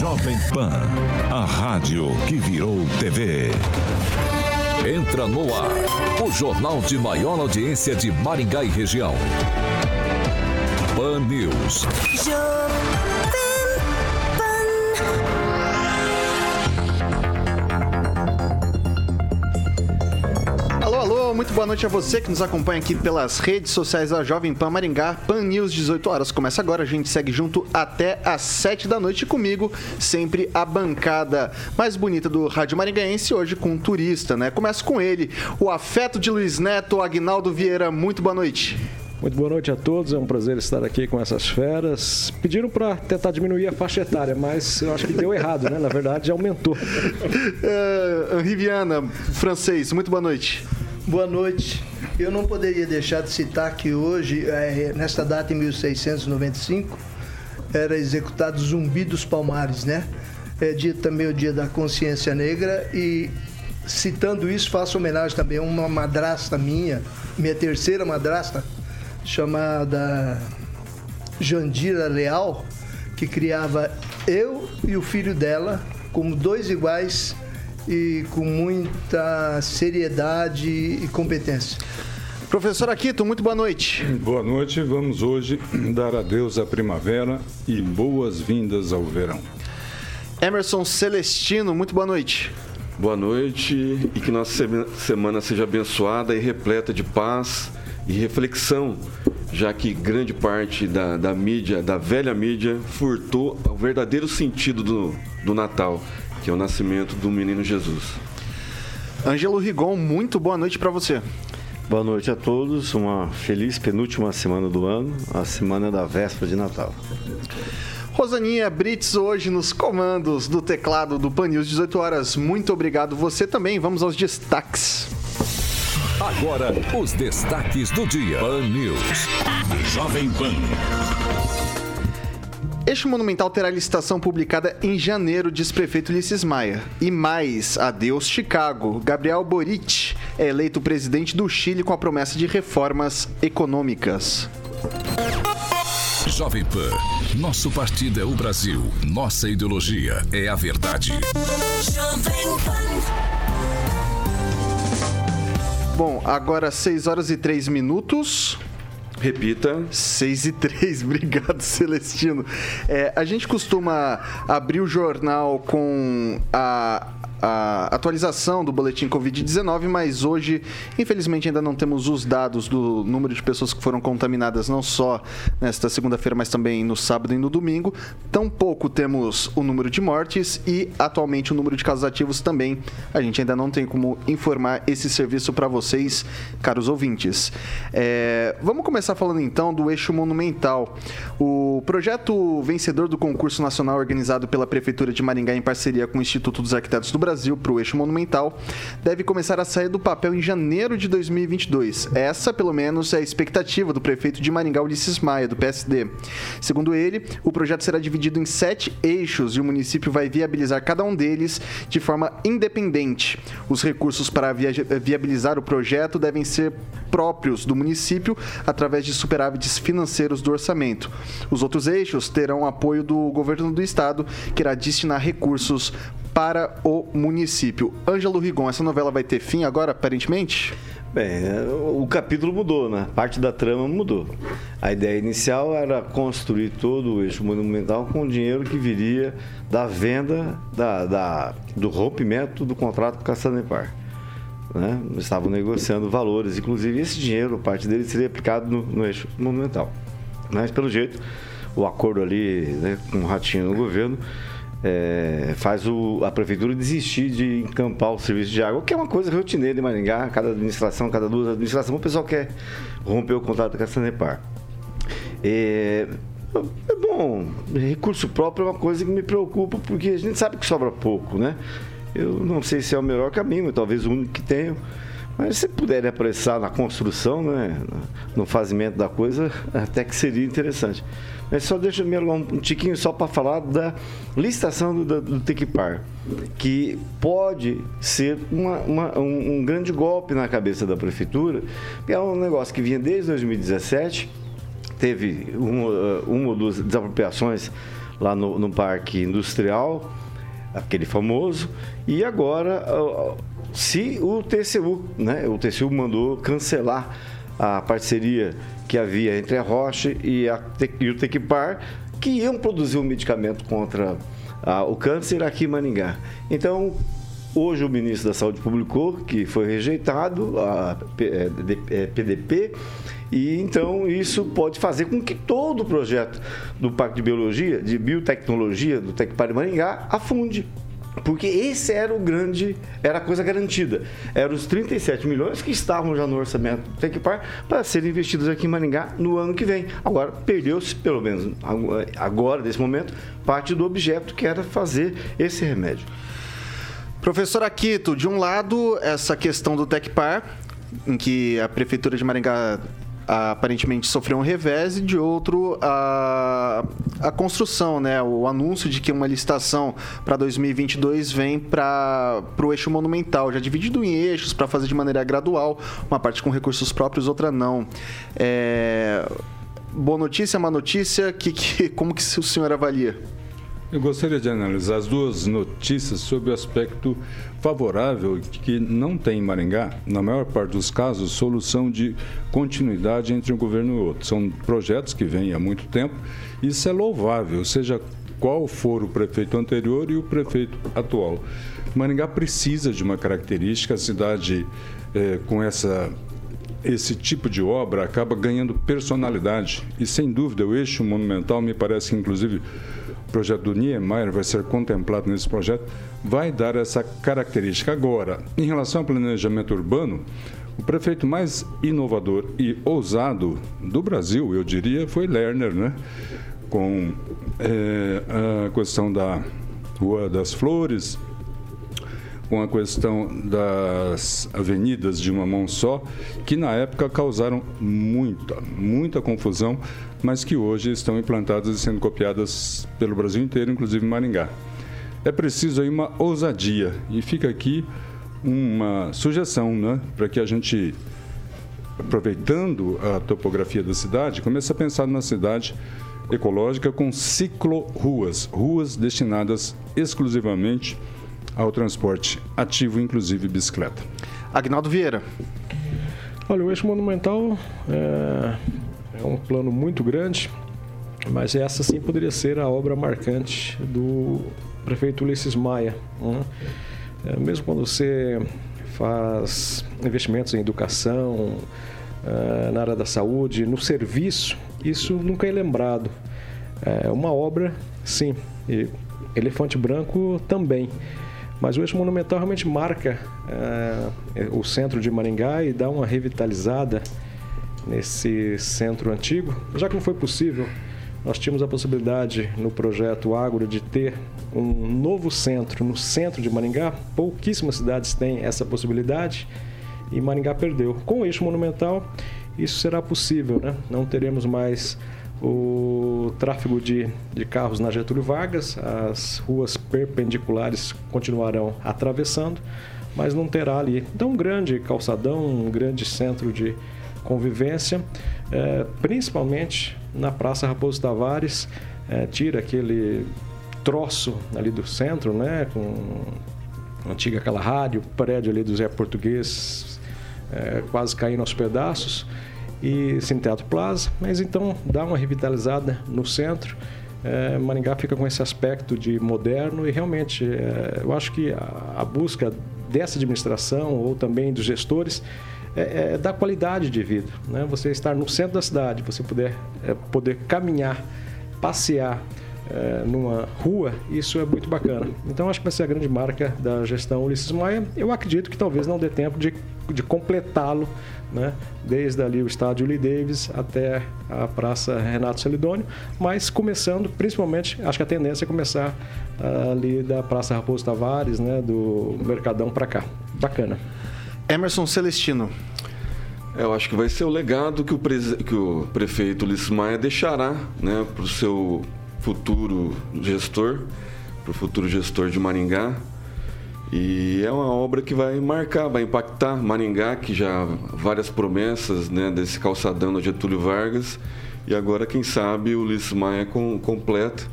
Jovem Pan, a rádio que virou TV. Entra no ar, o jornal de maior audiência de Maringá e região. Pan News. Alô, muito boa noite a você que nos acompanha aqui pelas redes sociais da Jovem Pan Maringá. Pan News, 18 horas. Começa agora, a gente segue junto até às 7 da noite comigo, sempre a bancada mais bonita do Rádio Maringaense, hoje com um turista, né? Começa com ele, o afeto de Luiz Neto, Agnaldo Vieira. Muito boa noite. Muito boa noite a todos, é um prazer estar aqui com essas feras. Pediram para tentar diminuir a faixa etária, mas eu acho que deu errado, né? Na verdade, aumentou. uh, Riviana, francês, muito boa noite. Boa noite. Eu não poderia deixar de citar que hoje, é, nesta data em 1695, era executado Zumbi dos Palmares, né? É dia, também o dia da consciência negra e citando isso faço homenagem também a uma madrasta minha, minha terceira madrasta, chamada Jandira Leal, que criava eu e o filho dela como dois iguais e com muita seriedade e competência. Professor Aquito, muito boa noite. Boa noite. Vamos hoje dar adeus à primavera e boas-vindas ao verão. Emerson Celestino, muito boa noite. Boa noite e que nossa semana seja abençoada e repleta de paz e reflexão, já que grande parte da, da mídia, da velha mídia, furtou o verdadeiro sentido do, do Natal que é o nascimento do menino Jesus. Ângelo Rigon, muito boa noite para você. Boa noite a todos, uma feliz penúltima semana do ano, a semana da véspera de Natal. Rosaninha Brits hoje nos comandos do teclado do Pan News 18 horas. Muito obrigado você também. Vamos aos destaques. Agora, os destaques do dia. Pan News. Jovem Pan. Este monumental terá licitação publicada em janeiro, diz prefeito Ulisses Maia. E mais, adeus Chicago. Gabriel Boric é eleito presidente do Chile com a promessa de reformas econômicas. Jovem Pan, nosso partido é o Brasil, nossa ideologia é a verdade. Bom, agora 6 horas e 3 minutos. Repita. 6 e 3, obrigado, Celestino. É, a gente costuma abrir o jornal com a a atualização do boletim Covid-19, mas hoje, infelizmente, ainda não temos os dados do número de pessoas que foram contaminadas, não só nesta segunda-feira, mas também no sábado e no domingo. Tampouco temos o número de mortes e, atualmente, o número de casos ativos também. A gente ainda não tem como informar esse serviço para vocês, caros ouvintes. É, vamos começar falando então do eixo monumental. O projeto vencedor do concurso nacional organizado pela Prefeitura de Maringá em parceria com o Instituto dos Arquitetos do Brasil Brasil para o eixo monumental deve começar a sair do papel em janeiro de 2022. Essa, pelo menos, é a expectativa do prefeito de Maringá, Ulisses Maia, do PSD. Segundo ele, o projeto será dividido em sete eixos e o município vai viabilizar cada um deles de forma independente. Os recursos para viabilizar o projeto devem ser próprios do município através de superávites financeiros do orçamento. Os outros eixos terão apoio do governo do estado, que irá destinar recursos para o município. Ângelo Rigon, essa novela vai ter fim agora, aparentemente? Bem, o capítulo mudou, né? Parte da trama mudou. A ideia inicial era construir todo o eixo monumental com o dinheiro que viria da venda, da, da do rompimento do contrato com a Sanepar. Né? Estavam negociando valores, inclusive esse dinheiro, parte dele seria aplicado no, no eixo monumental. Mas, pelo jeito, o acordo ali né, com o Ratinho no governo é, faz o, a prefeitura desistir de encampar o serviço de água, que é uma coisa rotineira em Maringá, cada administração, cada duas administrações, o pessoal quer romper o contrato com a Sanepar. É, É bom, recurso próprio é uma coisa que me preocupa, porque a gente sabe que sobra pouco, né? Eu não sei se é o melhor caminho, talvez o único que tenho. Mas se puder apressar na construção, né, no fazimento da coisa, até que seria interessante. Mas só deixa me um tiquinho só para falar da licitação do, do Tequipar, que pode ser uma, uma, um, um, grande golpe na cabeça da prefeitura, que é um negócio que vinha desde 2017, teve uma, uma ou duas desapropriações lá no, no Parque Industrial, aquele famoso, e agora se o TCU, né, o TCU mandou cancelar a parceria que havia entre a Roche e, a, e o Tequipar, que iam produzir um medicamento contra o câncer aqui em Maningá. Então, hoje o ministro da Saúde publicou que foi rejeitado a PDP é, e então isso pode fazer com que todo o projeto do Parque de Biologia, de Biotecnologia do Tecpar de Maringá afunde. Porque esse era o grande, era a coisa garantida. Eram os 37 milhões que estavam já no orçamento do Tecpar para serem investidos aqui em Maringá no ano que vem. Agora, perdeu-se, pelo menos agora, nesse momento, parte do objeto que era fazer esse remédio. Professor Aquito, de um lado, essa questão do Tecpar, em que a Prefeitura de Maringá aparentemente sofreu um revés e de outro a, a construção, né? O anúncio de que uma licitação para 2022 vem para o eixo monumental, já dividido em eixos para fazer de maneira gradual, uma parte com recursos próprios, outra não. É... Boa notícia, má notícia, que, que, como que o senhor avalia? Eu gostaria de analisar as duas notícias sobre o aspecto favorável que não tem em Maringá, na maior parte dos casos, solução de continuidade entre um governo e outro. São projetos que vêm há muito tempo. Isso é louvável, seja qual for o prefeito anterior e o prefeito atual. Maringá precisa de uma característica, a cidade eh, com essa esse tipo de obra acaba ganhando personalidade. E sem dúvida, o eixo monumental me parece que, inclusive, o projeto do Niemeyer vai ser contemplado nesse projeto, vai dar essa característica. Agora, em relação ao planejamento urbano, o prefeito mais inovador e ousado do Brasil, eu diria, foi Lerner, né? com é, a questão da Rua das Flores, com a questão das avenidas de uma mão só, que na época causaram muita, muita confusão, mas que hoje estão implantadas e sendo copiadas pelo Brasil inteiro, inclusive Maringá. É preciso aí uma ousadia e fica aqui uma sugestão, né, para que a gente aproveitando a topografia da cidade, comece a pensar na cidade ecológica com ciclo-ruas, ruas destinadas exclusivamente ao transporte ativo, inclusive bicicleta. Agnaldo Vieira. Olha, o eixo monumental é, é um plano muito grande, mas essa sim poderia ser a obra marcante do prefeito Ulisses Maia. Né? É, mesmo quando você faz investimentos em educação, é, na área da saúde, no serviço, isso nunca é lembrado. É uma obra, sim, e Elefante Branco também. Mas o eixo monumental realmente marca é, o centro de Maringá e dá uma revitalizada nesse centro antigo. Já que não foi possível, nós tínhamos a possibilidade no projeto Ágora de ter um novo centro no centro de Maringá. Pouquíssimas cidades têm essa possibilidade e Maringá perdeu. Com o eixo monumental, isso será possível, né? Não teremos mais o tráfego de, de carros na Getúlio Vargas, as ruas perpendiculares continuarão atravessando, mas não terá ali. Então, um grande calçadão, um grande centro de convivência, é, principalmente na Praça Raposo Tavares, é, tira aquele troço ali do centro, né, com antiga aquela rádio, prédio ali do Zé Português, é, quase caindo aos pedaços e Cine Teatro Plaza, mas então dá uma revitalizada no centro. É, Maringá fica com esse aspecto de moderno e realmente é, eu acho que a, a, busca dessa administração ou também dos gestores é, é da qualidade de vida. Né? Você estar no centro da cidade, você puder é, poder caminhar, passear, é, numa rua, isso é muito bacana. Então acho que vai ser a grande marca da gestão Ulisses Maia. Eu acredito que talvez não dê tempo de, de completá-lo, né? desde ali o estádio Lee Davis até a Praça Renato Celidônio, mas começando, principalmente, acho que a tendência é começar uh, ali da Praça Raposo Tavares, né? do Mercadão para cá. Bacana. Emerson Celestino. É, eu acho que vai ser o legado que o, que o prefeito Ulisses Maia deixará né, para o seu futuro gestor, para o futuro gestor de Maringá. E é uma obra que vai marcar, vai impactar Maringá, que já várias promessas né, desse calçadão no Getúlio Vargas. E agora, quem sabe, o Ulisses Maia com, completa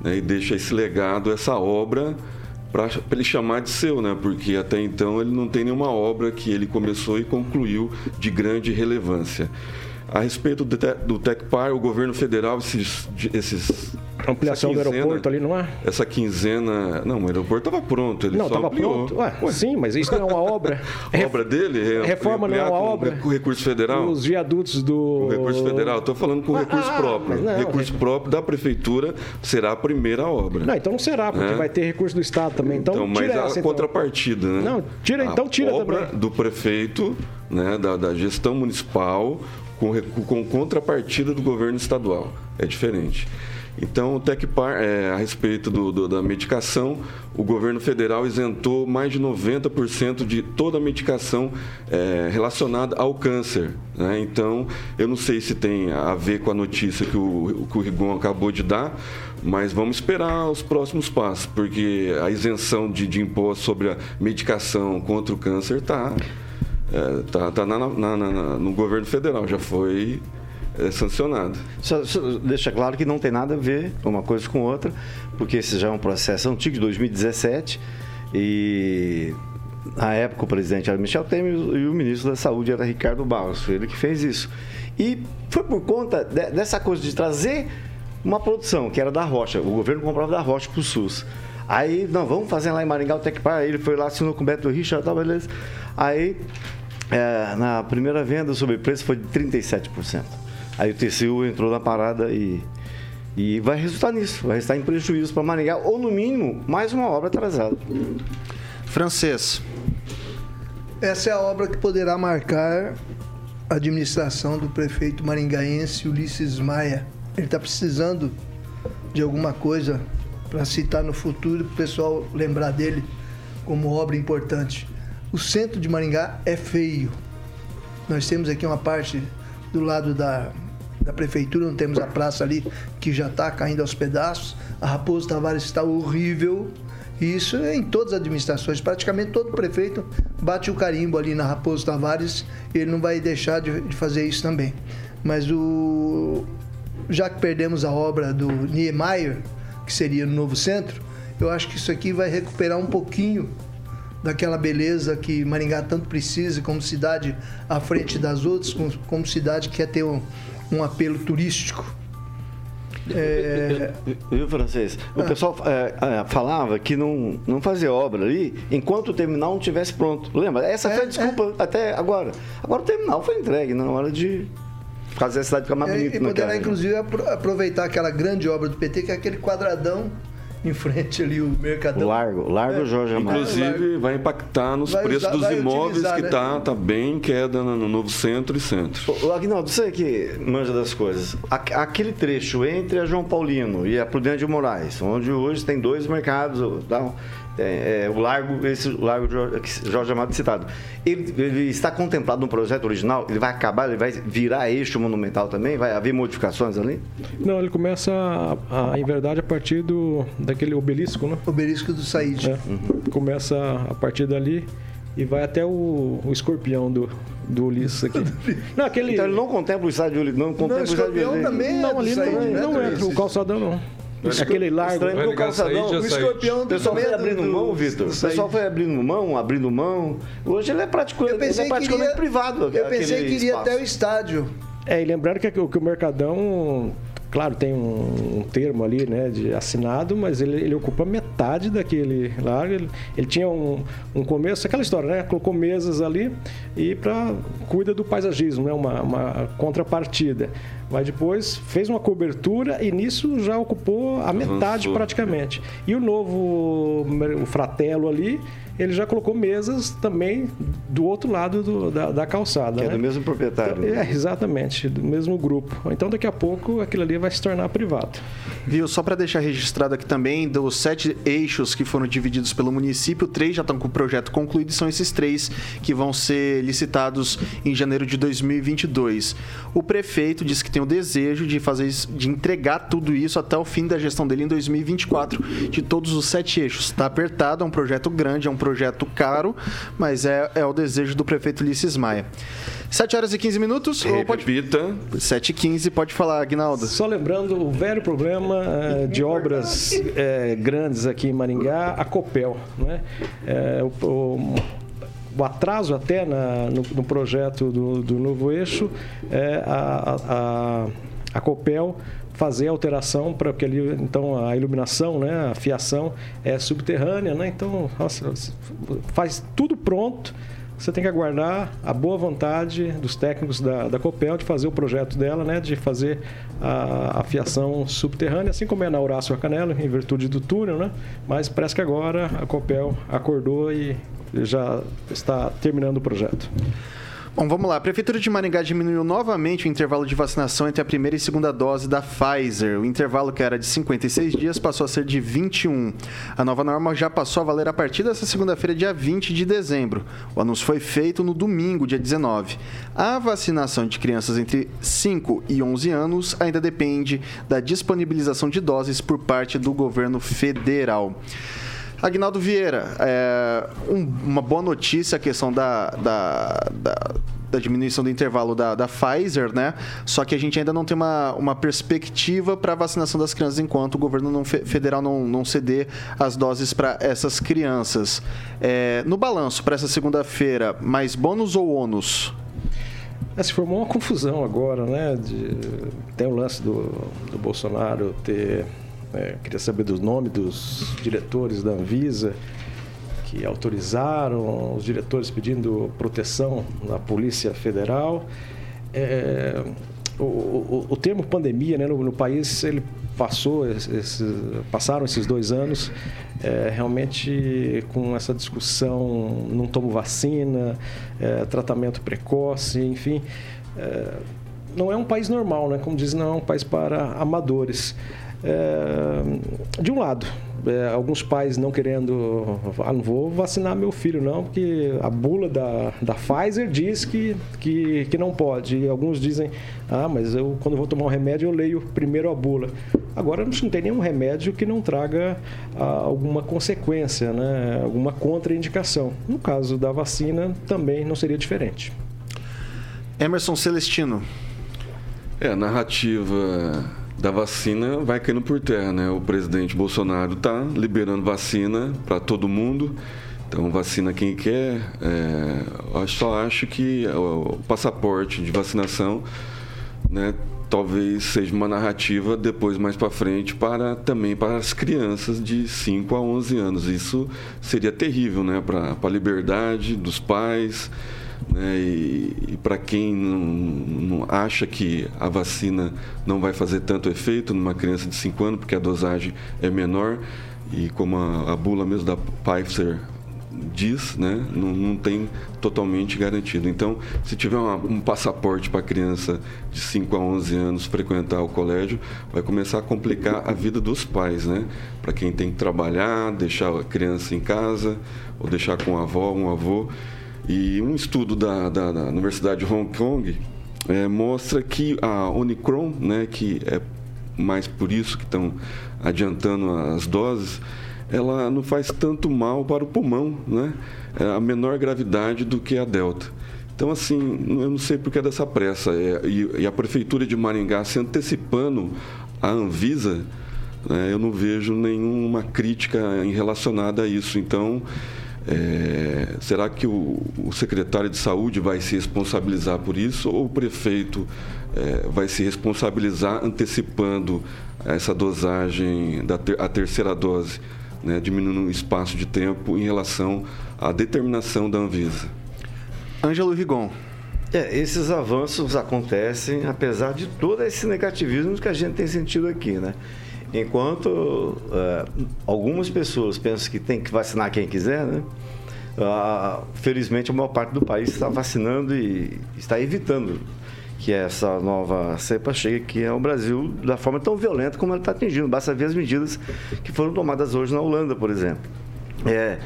né, e deixa esse legado, essa obra para ele chamar de seu, né? Porque até então ele não tem nenhuma obra que ele começou e concluiu de grande relevância. A respeito do, te, do Tecpar, o governo federal, esses, esses ampliação quinzena, do aeroporto ali, não é? Essa quinzena. Não, o aeroporto estava pronto. Ele não, estava pronto. Ué, Ué. Sim, mas isso não é uma obra. obra dele? É, Reforma não é uma obra. Com recurso federal? Os viadutos do. Com recurso federal. Estou falando com ah, recurso próprio. Não, recurso é... próprio da prefeitura será a primeira obra. Não, então não será, porque é? vai ter recurso do Estado também. Então, então mas a essa, então. contrapartida, né? Não, tira, então tira a obra também. do prefeito, né, da, da gestão municipal, com, com contrapartida do governo estadual. É diferente. Então, o Tecpar, é, a respeito do, do, da medicação, o governo federal isentou mais de 90% de toda a medicação é, relacionada ao câncer. Né? Então, eu não sei se tem a ver com a notícia que o, que o Rigon acabou de dar, mas vamos esperar os próximos passos, porque a isenção de, de imposto sobre a medicação contra o câncer está é, tá, tá na, na, na, no governo federal, já foi é, sancionado. Só, só deixa claro que não tem nada a ver uma coisa com outra, porque esse já é um processo antigo de 2017 e na época o presidente era Michel Temer e o ministro da Saúde era Ricardo Barros, ele que fez isso. E foi por conta de, dessa coisa de trazer uma produção que era da Rocha, o governo comprava da Rocha para o SUS. Aí, não, vamos fazer lá em Maringá o Tecpar. Ele foi lá, assinou com o Beto Richard, tá, beleza. Aí é, na primeira venda, o sobrepreço foi de 37%. Aí o TCU entrou na parada e, e vai resultar nisso, vai resultar em prejuízo para Maringá, ou no mínimo, mais uma obra atrasada. Francês. Essa é a obra que poderá marcar a administração do prefeito maringaense Ulisses Maia. Ele está precisando de alguma coisa para citar no futuro, para o pessoal lembrar dele como obra importante. O centro de Maringá é feio. Nós temos aqui uma parte do lado da, da prefeitura, não temos a praça ali que já está caindo aos pedaços. A Raposo Tavares está horrível. Isso é em todas as administrações. Praticamente todo prefeito bate o carimbo ali na Raposo Tavares. Ele não vai deixar de, de fazer isso também. Mas o já que perdemos a obra do Niemeyer, que seria no novo centro, eu acho que isso aqui vai recuperar um pouquinho daquela beleza que Maringá tanto precisa, como cidade à frente das outras, como, como cidade que quer ter um, um apelo turístico. É... Viu, francês? O ah. pessoal é, é, falava que não, não fazia obra ali enquanto o terminal não estivesse pronto. Lembra? Essa foi a é, desculpa é. até agora. Agora o terminal foi entregue na hora de fazer a cidade ficar mais bonita. E poderá, inclusive, aproveitar aquela grande obra do PT, que é aquele quadradão em frente ali o Mercadão. Largo, Largo é. Jorge Amado. Inclusive vai impactar nos vai preços usar, dos imóveis que né? tá, tá bem em queda no novo centro e centro. O Agnaldo, você que manja das coisas, aquele trecho entre a João Paulino e a Prudente de Moraes, onde hoje tem dois mercados, tá? É, é, o Largo, esse Largo Jorge Amado citado, ele, ele, está contemplado no projeto original? Ele vai acabar, ele vai virar eixo monumental também? Vai haver modificações ali? Não, ele começa, a, a, em verdade, a partir do, daquele obelisco, né? Obelisco do Said. É, uhum. Começa a partir dali e vai até o, o escorpião do, do Ulisses aqui. não, aquele... Então ele não contempla o estádio de Ulisses, não contempla não, o estádio de Ulisses. também não, é ali Said, não, não entra o calçadão, não. Aquele largo. Estranho calçadão. O escorpião O pessoal foi abrindo mão, Vitor. O pessoal foi abrindo mão, abrindo mão. Hoje ele é praticamente, ele é praticamente iria, privado. Eu pensei que iria até o estádio. É, e lembrando que, que o Mercadão claro, tem um, um, termo ali, né, de assinado, mas ele, ele ocupa metade daquele lá. Ele, ele tinha um, um, começo, aquela história, né? Colocou mesas ali e para cuida do paisagismo, né, uma, uma contrapartida. Mas depois fez uma cobertura e nisso já ocupou a metade praticamente. E o novo o Fratello ali ele já colocou mesas também do outro lado do, da, da, calçada. Que né? é do mesmo proprietário. Então, é, exatamente, do mesmo grupo. Então daqui a pouco aquilo ali vai se tornar privado. Viu? Só para deixar registrado aqui também, dos sete eixos que foram divididos pelo município, três já estão com o projeto concluído e são esses três que vão ser licitados em janeiro de 2022. O prefeito disse que tem o desejo de fazer de entregar tudo isso até o fim da gestão dele em 2024 de todos os sete eixos. Está apertado, é um projeto grande, é um projeto caro, mas é, é o desejo do prefeito Ulisses Maia. 7 horas e 15 minutos. Repita. Pode... 7 e 15, pode falar, Agnaldo. Só lembrando o velho problema é, de obras é, grandes aqui em Maringá, a Copel. Né? É, o, o, o, atraso até na, no, no, projeto do, do novo eixo é a, a, a Copel fazer alteração para que ali então a iluminação, né, a fiação é subterrânea, né? Então, nossa, faz tudo pronto. Você tem que aguardar a boa vontade dos técnicos da, da Copel de fazer o projeto dela, né, de fazer a, a fiação subterrânea, assim como é na Horácio Canela, em virtude do túnel, né? Mas parece que agora a Copel acordou e já está terminando o projeto. Bom, vamos lá. A Prefeitura de Maringá diminuiu novamente o intervalo de vacinação entre a primeira e segunda dose da Pfizer. O intervalo que era de 56 dias passou a ser de 21. A nova norma já passou a valer a partir dessa segunda-feira, dia 20 de dezembro. O anúncio foi feito no domingo, dia 19. A vacinação de crianças entre 5 e 11 anos ainda depende da disponibilização de doses por parte do governo federal. Agnaldo Vieira, é, um, uma boa notícia a questão da, da, da da diminuição do intervalo da, da Pfizer, né? Só que a gente ainda não tem uma, uma perspectiva para a vacinação das crianças enquanto o governo não, federal não, não ceder as doses para essas crianças. É, no balanço para essa segunda-feira, mais bônus ou ônus? É, se formou uma confusão agora, né? De, tem o lance do, do Bolsonaro ter é, queria saber do nome dos diretores da Anvisa que autorizaram, os diretores pedindo proteção na Polícia Federal. É, o, o, o, termo pandemia né, no, no, país ele passou esse, passaram esses dois anos é, realmente com essa discussão não tomo vacina é, tratamento precoce enfim é, não é um país normal né como diz não é um país para amadores é, de um lado, é, alguns pais não querendo, ah, não vou vacinar meu filho não, porque a bula da, da Pfizer diz que, que, que não pode. E alguns dizem, ah, mas eu quando vou tomar um remédio eu leio primeiro a bula. Agora não tem nenhum remédio que não traga ah, alguma consequência, né? alguma contraindicação. No caso da vacina também não seria diferente. Emerson Celestino. É, a narrativa da vacina vai caindo por terra, né? O presidente Bolsonaro está liberando vacina para todo mundo. Então, vacina quem quer. É, eu só acho que o passaporte de vacinação, né, talvez seja uma narrativa depois mais para frente para também para as crianças de 5 a 11 anos. Isso seria terrível, né, para a liberdade dos pais. Né? E, e para quem não, não, acha que a vacina não vai fazer tanto efeito numa criança de 5 anos, porque a dosagem é menor, e como a, a bula mesmo da Pfizer diz, né, não, não, tem totalmente garantido. Então, se tiver uma, um passaporte para criança de 5 a 11 anos frequentar o colégio, vai começar a complicar a vida dos pais, né? Para quem tem que trabalhar, deixar a criança em casa, ou deixar com a avó, um avô. E um estudo da, da, da Universidade de Hong Kong é, mostra que a Omicron, né, que é mais por isso que estão adiantando as doses, ela não faz tanto mal para o pulmão, né? É a menor gravidade do que a Delta. Então, assim, eu não sei por que é dessa pressa. É, e, a Prefeitura de Maringá se antecipando à Anvisa, né, eu não vejo nenhuma crítica relacionada a isso. Então, É, será que o, o, secretário de saúde vai se responsabilizar por isso ou o prefeito é, vai se responsabilizar antecipando essa dosagem da ter, a terceira dose, né, diminuindo o espaço de tempo em relação à determinação da Anvisa? Ângelo Rigon. É, esses avanços acontecem apesar de todo esse negativismo que a gente tem sentido aqui, né? Enquanto uh, algumas pessoas pensam que tem que vacinar quem quiser, né? Uh, felizmente a maior parte do país está vacinando e está evitando que essa nova cepa chegue aqui ao Brasil da forma tão violenta como ela está atingindo. Basta ver as medidas que foram tomadas hoje na Holanda, por exemplo. É,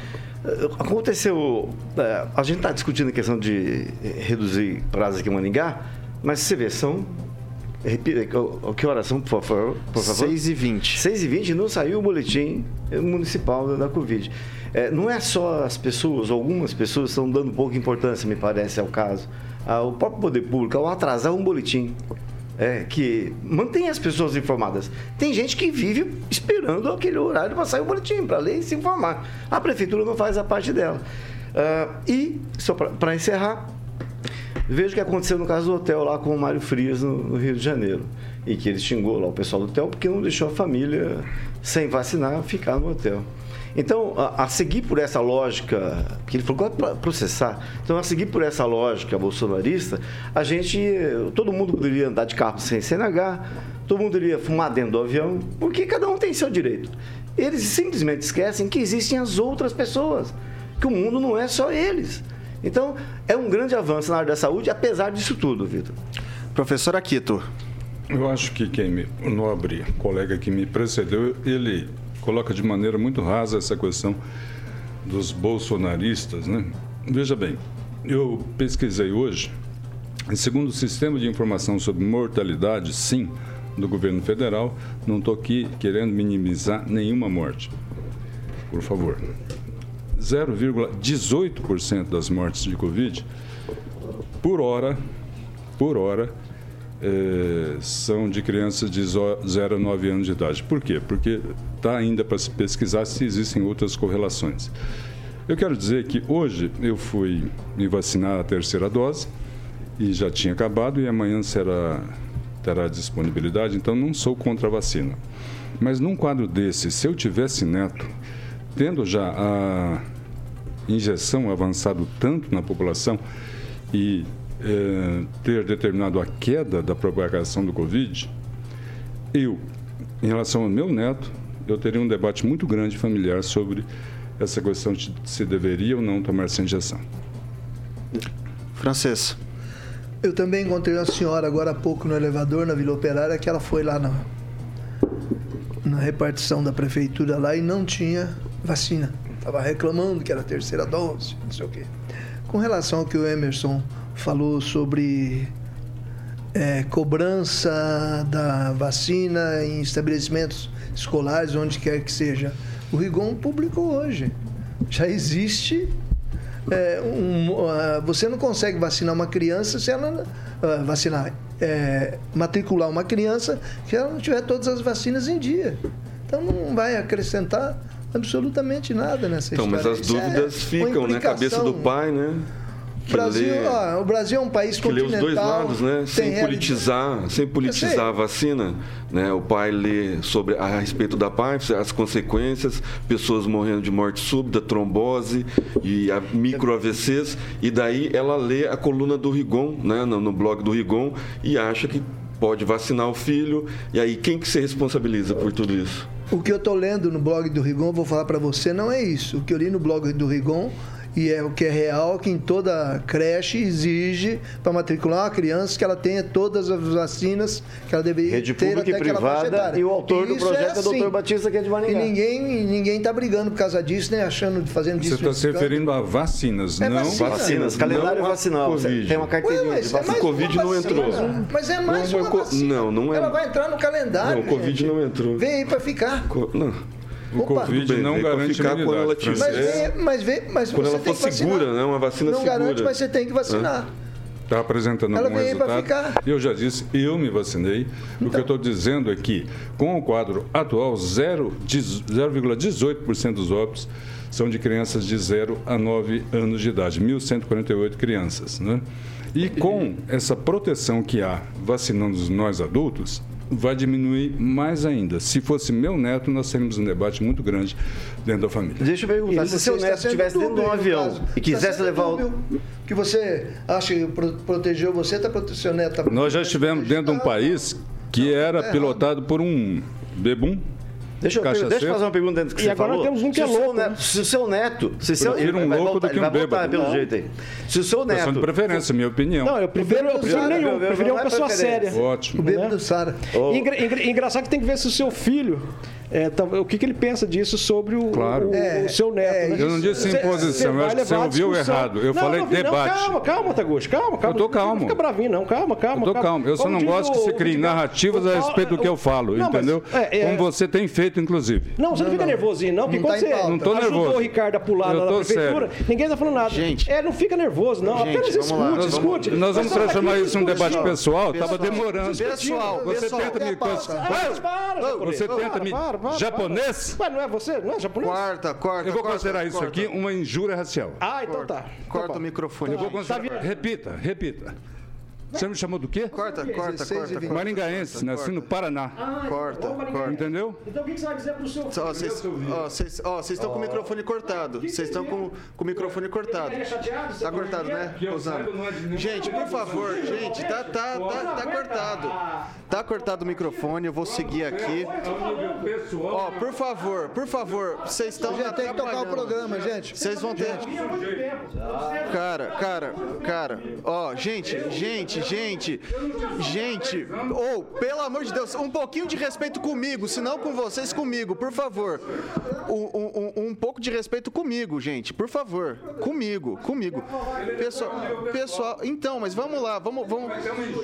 Aconteceu. É, a gente está discutindo a questão de reduzir prazos aqui em Maningá, mas você vê, são. Repita, que horas são, por favor? Por favor? 6 e 20 6 e 20 não saiu o boletim municipal da, da Covid. É, não é só as pessoas, algumas pessoas estão dando pouca importância, me parece, ao caso. Ah, o próprio poder público, ao atrasar um boletim, é, que mantém as pessoas informadas. Tem gente que vive esperando aquele horário para sair o boletim, para ler e se informar. A prefeitura não faz a parte dela. Uh, e, só para encerrar, veja o que aconteceu no caso do hotel lá com o Mário Frias no, no, Rio de Janeiro. E que ele xingou lá o pessoal do hotel porque não deixou a família sem vacinar ficar no hotel. Então, a, a, seguir por essa lógica, que ele falou vai processar, então, a seguir por essa lógica bolsonarista, a gente, todo mundo poderia andar de carro sem CNH, todo mundo iria fumar dentro do avião, porque cada um tem seu direito. Eles simplesmente esquecem que existem as outras pessoas, que o mundo não é só eles. Então, é um grande avanço na área da saúde, apesar disso tudo, Vitor. Professor Aquito. Eu acho que quem me, o nobre colega que me precedeu, ele coloca de maneira muito rasa essa questão dos bolsonaristas, né? Veja bem, eu pesquisei hoje, segundo o Sistema de Informação sobre Mortalidade, sim, do governo federal, não estou aqui querendo minimizar nenhuma morte. Por favor. 0,18% das mortes de Covid por hora, por hora, é, são de crianças de 0 a 9 anos de idade. Por quê? Porque está ainda para se pesquisar se existem outras correlações. Eu quero dizer que hoje eu fui me vacinar a terceira dose e já tinha acabado e amanhã será terá disponibilidade, então não sou contra a vacina. Mas num quadro desse, se eu tivesse neto, tendo já a injeção avançado tanto na população e é, ter determinado a queda da propagação do Covid, eu, em relação ao meu neto, eu teria um debate muito grande familiar sobre essa questão de se deveria ou não tomar essa injeção. Francês. Eu também encontrei uma senhora agora há pouco no elevador na Vila Operária que ela foi lá na, na repartição da prefeitura lá e não tinha vacina. Estava reclamando que era a terceira dose, não sei o quê. Com relação ao que o Emerson falou sobre é, cobrança da vacina em estabelecimentos escolares, onde quer que seja. O Rigon publicou hoje. Já existe. É, um, uh, você não consegue vacinar uma criança se ela. Uh, vacinar. É, matricular uma criança se ela não tiver todas as vacinas em dia. Então não vai acrescentar absolutamente nada nessa então, história. Mas as dúvidas é ficam na cabeça do pai, né? Brasil, ó, o Brasil é um país que continental. lê os dois lados, né? Sem politizar, sem politizar a vacina, né? O pai lê sobre a respeito da paz, as consequências, pessoas morrendo de morte súbita, trombose e a micro AVCs, e daí ela lê a coluna do Rigon, né? No, no blog do Rigon e acha que pode vacinar o filho. E aí quem que se responsabiliza por tudo isso? O que eu estou lendo no blog do Rigon, vou falar para você, não é isso. O que eu li no blog do Rigon e é o que é real que em toda creche exige para matricular uma criança que ela tenha todas as vacinas que ela deveria Rede ter pública até e privada e o autor do projeto é, assim. é o doutor Batista que é de Maringá. E ninguém ninguém está brigando por causa disso, nem achando fazendo disso. Você está se referindo a vacinas, é não vacina. vacinas, calendário não vacinal. COVID. Tem uma carteirinha Ué, de vacina. É o Covid não entrou. Mas é mais uma vacina. Não, não é. Ela vai entrar no calendário. Não, o Covid gente. não entrou. Vem aí para ficar. Não. O Opa, Covid não garante ficar quando ela tiver. Mas, vê, mas, vê, mas quando ela for segura, né? Uma vacina não segura. Não garante, mas você tem que vacinar. Está apresentando ela algum resultado. Eu já disse, eu me vacinei. Então. O que eu estou dizendo é que, com o quadro atual, 0,18% dos óbitos são de crianças de 0 a 9 anos de idade, 1.148 crianças. Né? E com essa proteção que há vacinando nós adultos, vai diminuir mais ainda. Se fosse meu neto, nós teríamos um debate muito grande dentro da família. Deixa eu perguntar, se seu neto estivesse dentro de um avião e quisesse levar o... que você acha que protegeu você, está protegendo seu neto. Tá nós já estivemos dentro de um país que era pilotado por um bebum Deixa eu, deixa eu fazer uma pergunta antes que e você agora falou. temos um que é louco. Neto, se o seu neto... Se seu, ele um louco voltar, do que um bêbado. pelo jeito aí. Se o seu neto... de preferência, minha opinião. Não, eu prefiro, eu prefiro nenhum. Eu prefiro uma pessoa séria. Ótimo. O bêbado Sara. Oh. Engraçado que tem que ver se o seu filho é, tá, o que, que, ele pensa disso sobre o, claro. o, é, o seu neto. É, né? Eu não disse imposição, eu acho que você ouviu errado. Eu não, falei não, debate. Não, calma, calma, Taguchi, calma, calma. Eu tô calmo. Não fica bravinho, não, calma, calma. Eu tô calmo. Eu só não gosto que você crie narrativas a respeito do que eu falo, entendeu? É, é. Como você tem feito, inclusive. Não, você não fica nervosinho, não, porque quando você não tô nervoso. o Ricardo a pular lá na prefeitura, ninguém tá falando nada. Gente. É, não fica nervoso, não. Apenas escute, escute. Nós vamos transformar isso num debate pessoal. Tava demorando. Pessoal, você tenta me. Você tenta me. Japonês? Mas não é você? Não é japonês? Corta, corta. Eu vou corta, considerar corta, isso aqui uma injúria racial. Ah, então tá. Corta tá o microfone. Eu vou considerar. Repita, repita. Você me chamou do quê? Corta, corta, corta. corta Maringaense, nasci no Paraná. Ah, corta, corta. Entendeu? Então o que você vai dizer pro seu filho? Ó, vocês estão com o microfone cortado. Vocês estão com, com o microfone cortado. Tá cortado, né? Gente, por favor, gente, tá, tá, tá, tá cortado. Tá cortado o microfone, eu vou seguir aqui. Ó, por favor, por favor, vocês estão Já tem que tocar o programa, gente. Vocês vão ter. Cara, cara, cara. Ó, gente, gente, gente, gente, ou, oh, pelo amor de Deus, um pouquinho de respeito comigo, se não com vocês, comigo, por favor. Um, um, um, pouco de respeito comigo, gente, por favor. Comigo, comigo. Pessoal, pessoal, então, mas vamos lá, vamos.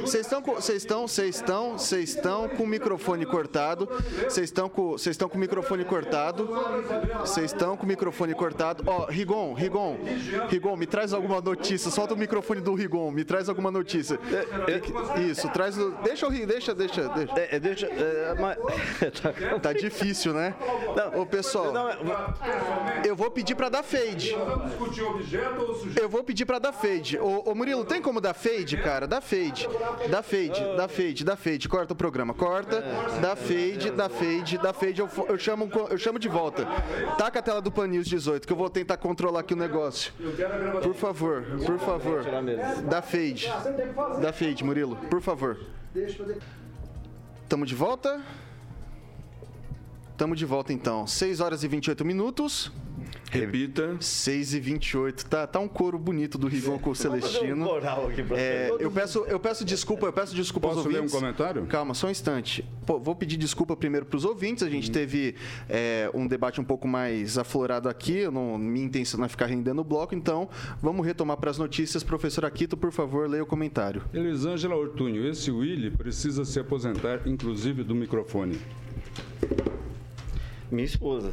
Vocês estão, vocês estão, vocês estão, vocês estão com o microfone cortado. Vocês estão com, vocês estão com o microfone cortado. Vocês estão com o microfone cortado. Ó, oh, Rigon, Rigon, Rigon, me traz alguma notícia. Solta o microfone do Rigon, me traz alguma notícia. É, é, isso, traz o. Deixa eu rir, deixa, deixa, deixa. É, é deixa é, mas... tá difícil, né? Não, Ô, pessoal, não, eu vou pedir pra dar fade. Eu vou pedir pra dar fade. Ô, ô Murilo, tem como dar fade, cara? Dá fade. Dá fade, dá fade, dá fade. Corta o programa. Corta, dá fade, dá fade, dá fade. Eu, eu, chamo, eu chamo de volta. Taca a tela do Pan News 18, que eu vou tentar controlar aqui o negócio. Por favor, por favor. Dá fade. Da fade, Murilo, por favor. Tamo de volta? Tamo de volta então. 6 horas e 28 minutos. Repita. 6 e 28. Tá, tá um coro bonito do Rigon com o Celestino. É, eu, peço, eu peço desculpa, eu peço desculpa Posso aos ouvintes. ler um comentário? Calma, só um instante. Pô, vou pedir desculpa primeiro para os ouvintes. A gente hum. teve é, um debate um pouco mais aflorado aqui. Eu não, minha intenção não é ficar rendendo o bloco, então vamos retomar para as notícias. Professor Aquito, por favor, leia o comentário. Elisângela Ortúnio, esse Willy precisa se aposentar, inclusive, do microfone. Minha esposa.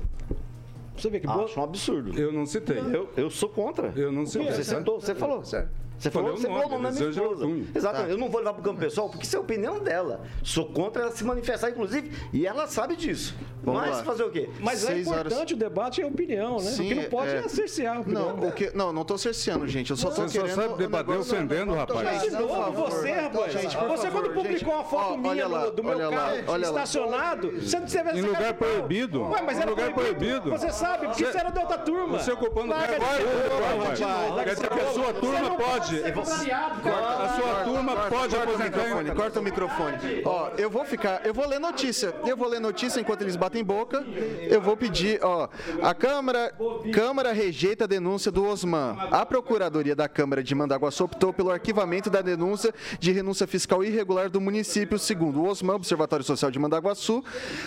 Você vê que Acho um absurdo. Eu não citei. Eu, eu sou contra. Eu não citei. Você, citou, você falou. Certo. Você falou, você falou o nome da minha esposa. Exatamente. Tá. Eu não vou levar para o campo pessoal, porque isso é a opinião dela. Sou contra ela se manifestar, inclusive, e ela sabe disso. Vamos Mas lá. fazer o quê? Mas é Seis é importante horas... o debate e a opinião, né? Sim, o que não pode é, é cercear a opinião. Não, o que... não, não estou cerceando, gente. Eu só estou querendo... Você sabe debater ofendendo, rapaz. Mas de novo, você, rapaz. Gente, você quando publicou uma foto minha do meu carro estacionado, você não Em lugar proibido. Ué, mas era lugar proibido. Você sabe, porque isso era da outra turma. Você ocupando o lugar vai. Quer dizer que a sua turma pode... A sua turma pode aposentar. Corta o microfone. Ó, eu vou ficar... Eu vou ler notícia. Eu vou ler notícia enquanto eles batem boca eu vou pedir, ó, a Câmara, Câmara rejeita a denúncia do Osman. A Procuradoria da Câmara de Mandaguaçu optou pelo arquivamento da denúncia de renúncia fiscal irregular do município. Segundo o Osman, Observatório Social de Mandaguaçu,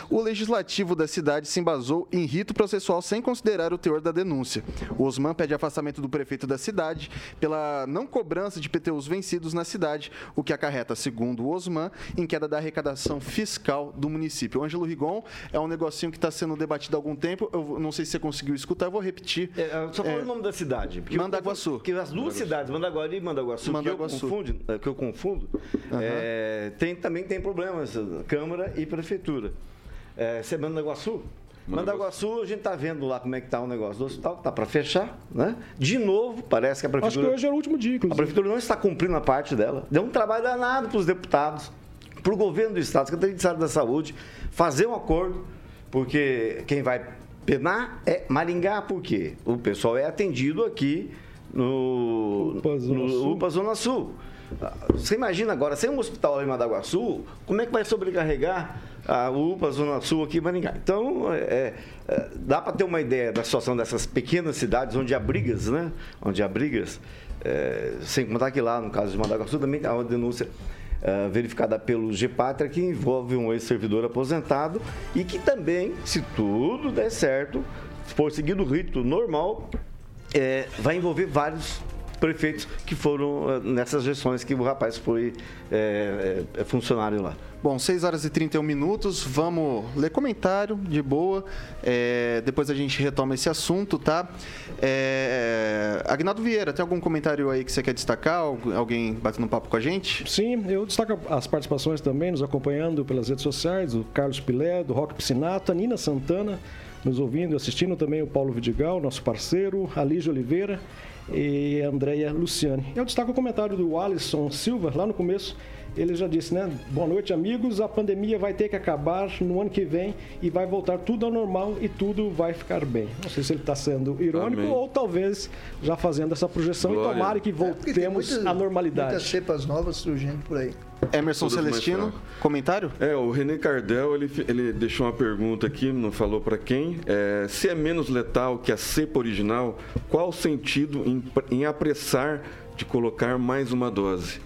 o legislativo da cidade se embasou em rito processual sem considerar o teor da denúncia. O Osman pede afastamento do prefeito da cidade pela não cobrança de PTUs vencidos na cidade, o que acarreta, segundo o Osman, em queda da arrecadação fiscal do município. O Ângelo Rigon é um negocinho que está sendo debatido há algum tempo. Eu não sei se você conseguiu escutar, eu vou repetir. É, só fala é, o nome da cidade. Porque Mandaguaçu. Porque as duas cidades, Mandaguari e Mandaguaçu, Mandaguaçu. Que, eu confundo, é, que eu confundo, uhum. é, tem, também tem problemas, Câmara e Prefeitura. É, você é Mandaguaçu? A gente tá vendo lá como é que tá o negócio do hospital, tá para fechar, né? De novo, parece que a prefeitura... Acho que hoje é o último dia, inclusive. A prefeitura não está cumprindo a parte dela. Deu um trabalho danado para os deputados, para o governo do Estado, Secretaria de Estado da Saúde, fazer um acordo, porque quem vai penar é Maringá, por quê? O pessoal é atendido aqui no UPA Zona no Sul. UPA Zona Sul. Você imagina agora, sem um hospital em Madaguaçu, como é que vai sobrecarregar a UPA Zona Sul aqui Maringá? Então, é, é, dá para ter uma ideia da situação dessas pequenas cidades onde há brigas, né? Onde há brigas, é, sem contar que lá, no caso de Madaguaçu, também há uma denúncia é, verificada pelo GPATRA que envolve um ex-servidor aposentado e que também, se tudo der certo, for seguido o rito normal, é, vai envolver vários prefeitos que foram eh, nessas gestões que o rapaz foi é, é, funcionário lá. Bom, 6 horas e 31 minutos, vamos ler comentário de boa, é, depois a gente retoma esse assunto, tá? É, Agnaldo Vieira, tem algum comentário aí que você quer destacar? Algu- Alguém batendo um papo com a gente? Sim, eu destaco as participações também, nos acompanhando pelas redes sociais, o Carlos Pilé, do Rock Piscinato, a Nina Santana, nos ouvindo e assistindo também o Paulo Vidigal, nosso parceiro, a Lígia Oliveira e a Andréia Luciane. Eu destaco o comentário do Alisson Silva, lá no começo, ele já disse, né? Boa noite, amigos. A pandemia vai ter que acabar no ano que vem e vai voltar tudo ao normal e tudo vai ficar bem. Não sei se ele está sendo irônico Amém. ou talvez já fazendo essa projeção Glória. e tomara que É, voltemos muita- à normalidade. Muitas cepas novas surgindo por aí. Emerson Todas Celestino, comentário? É, o René Cardel, ele, ele deixou uma pergunta aqui, não falou para quem. É, se é menos letal que a cepa original, qual o sentido em, em apressar de colocar mais uma dose?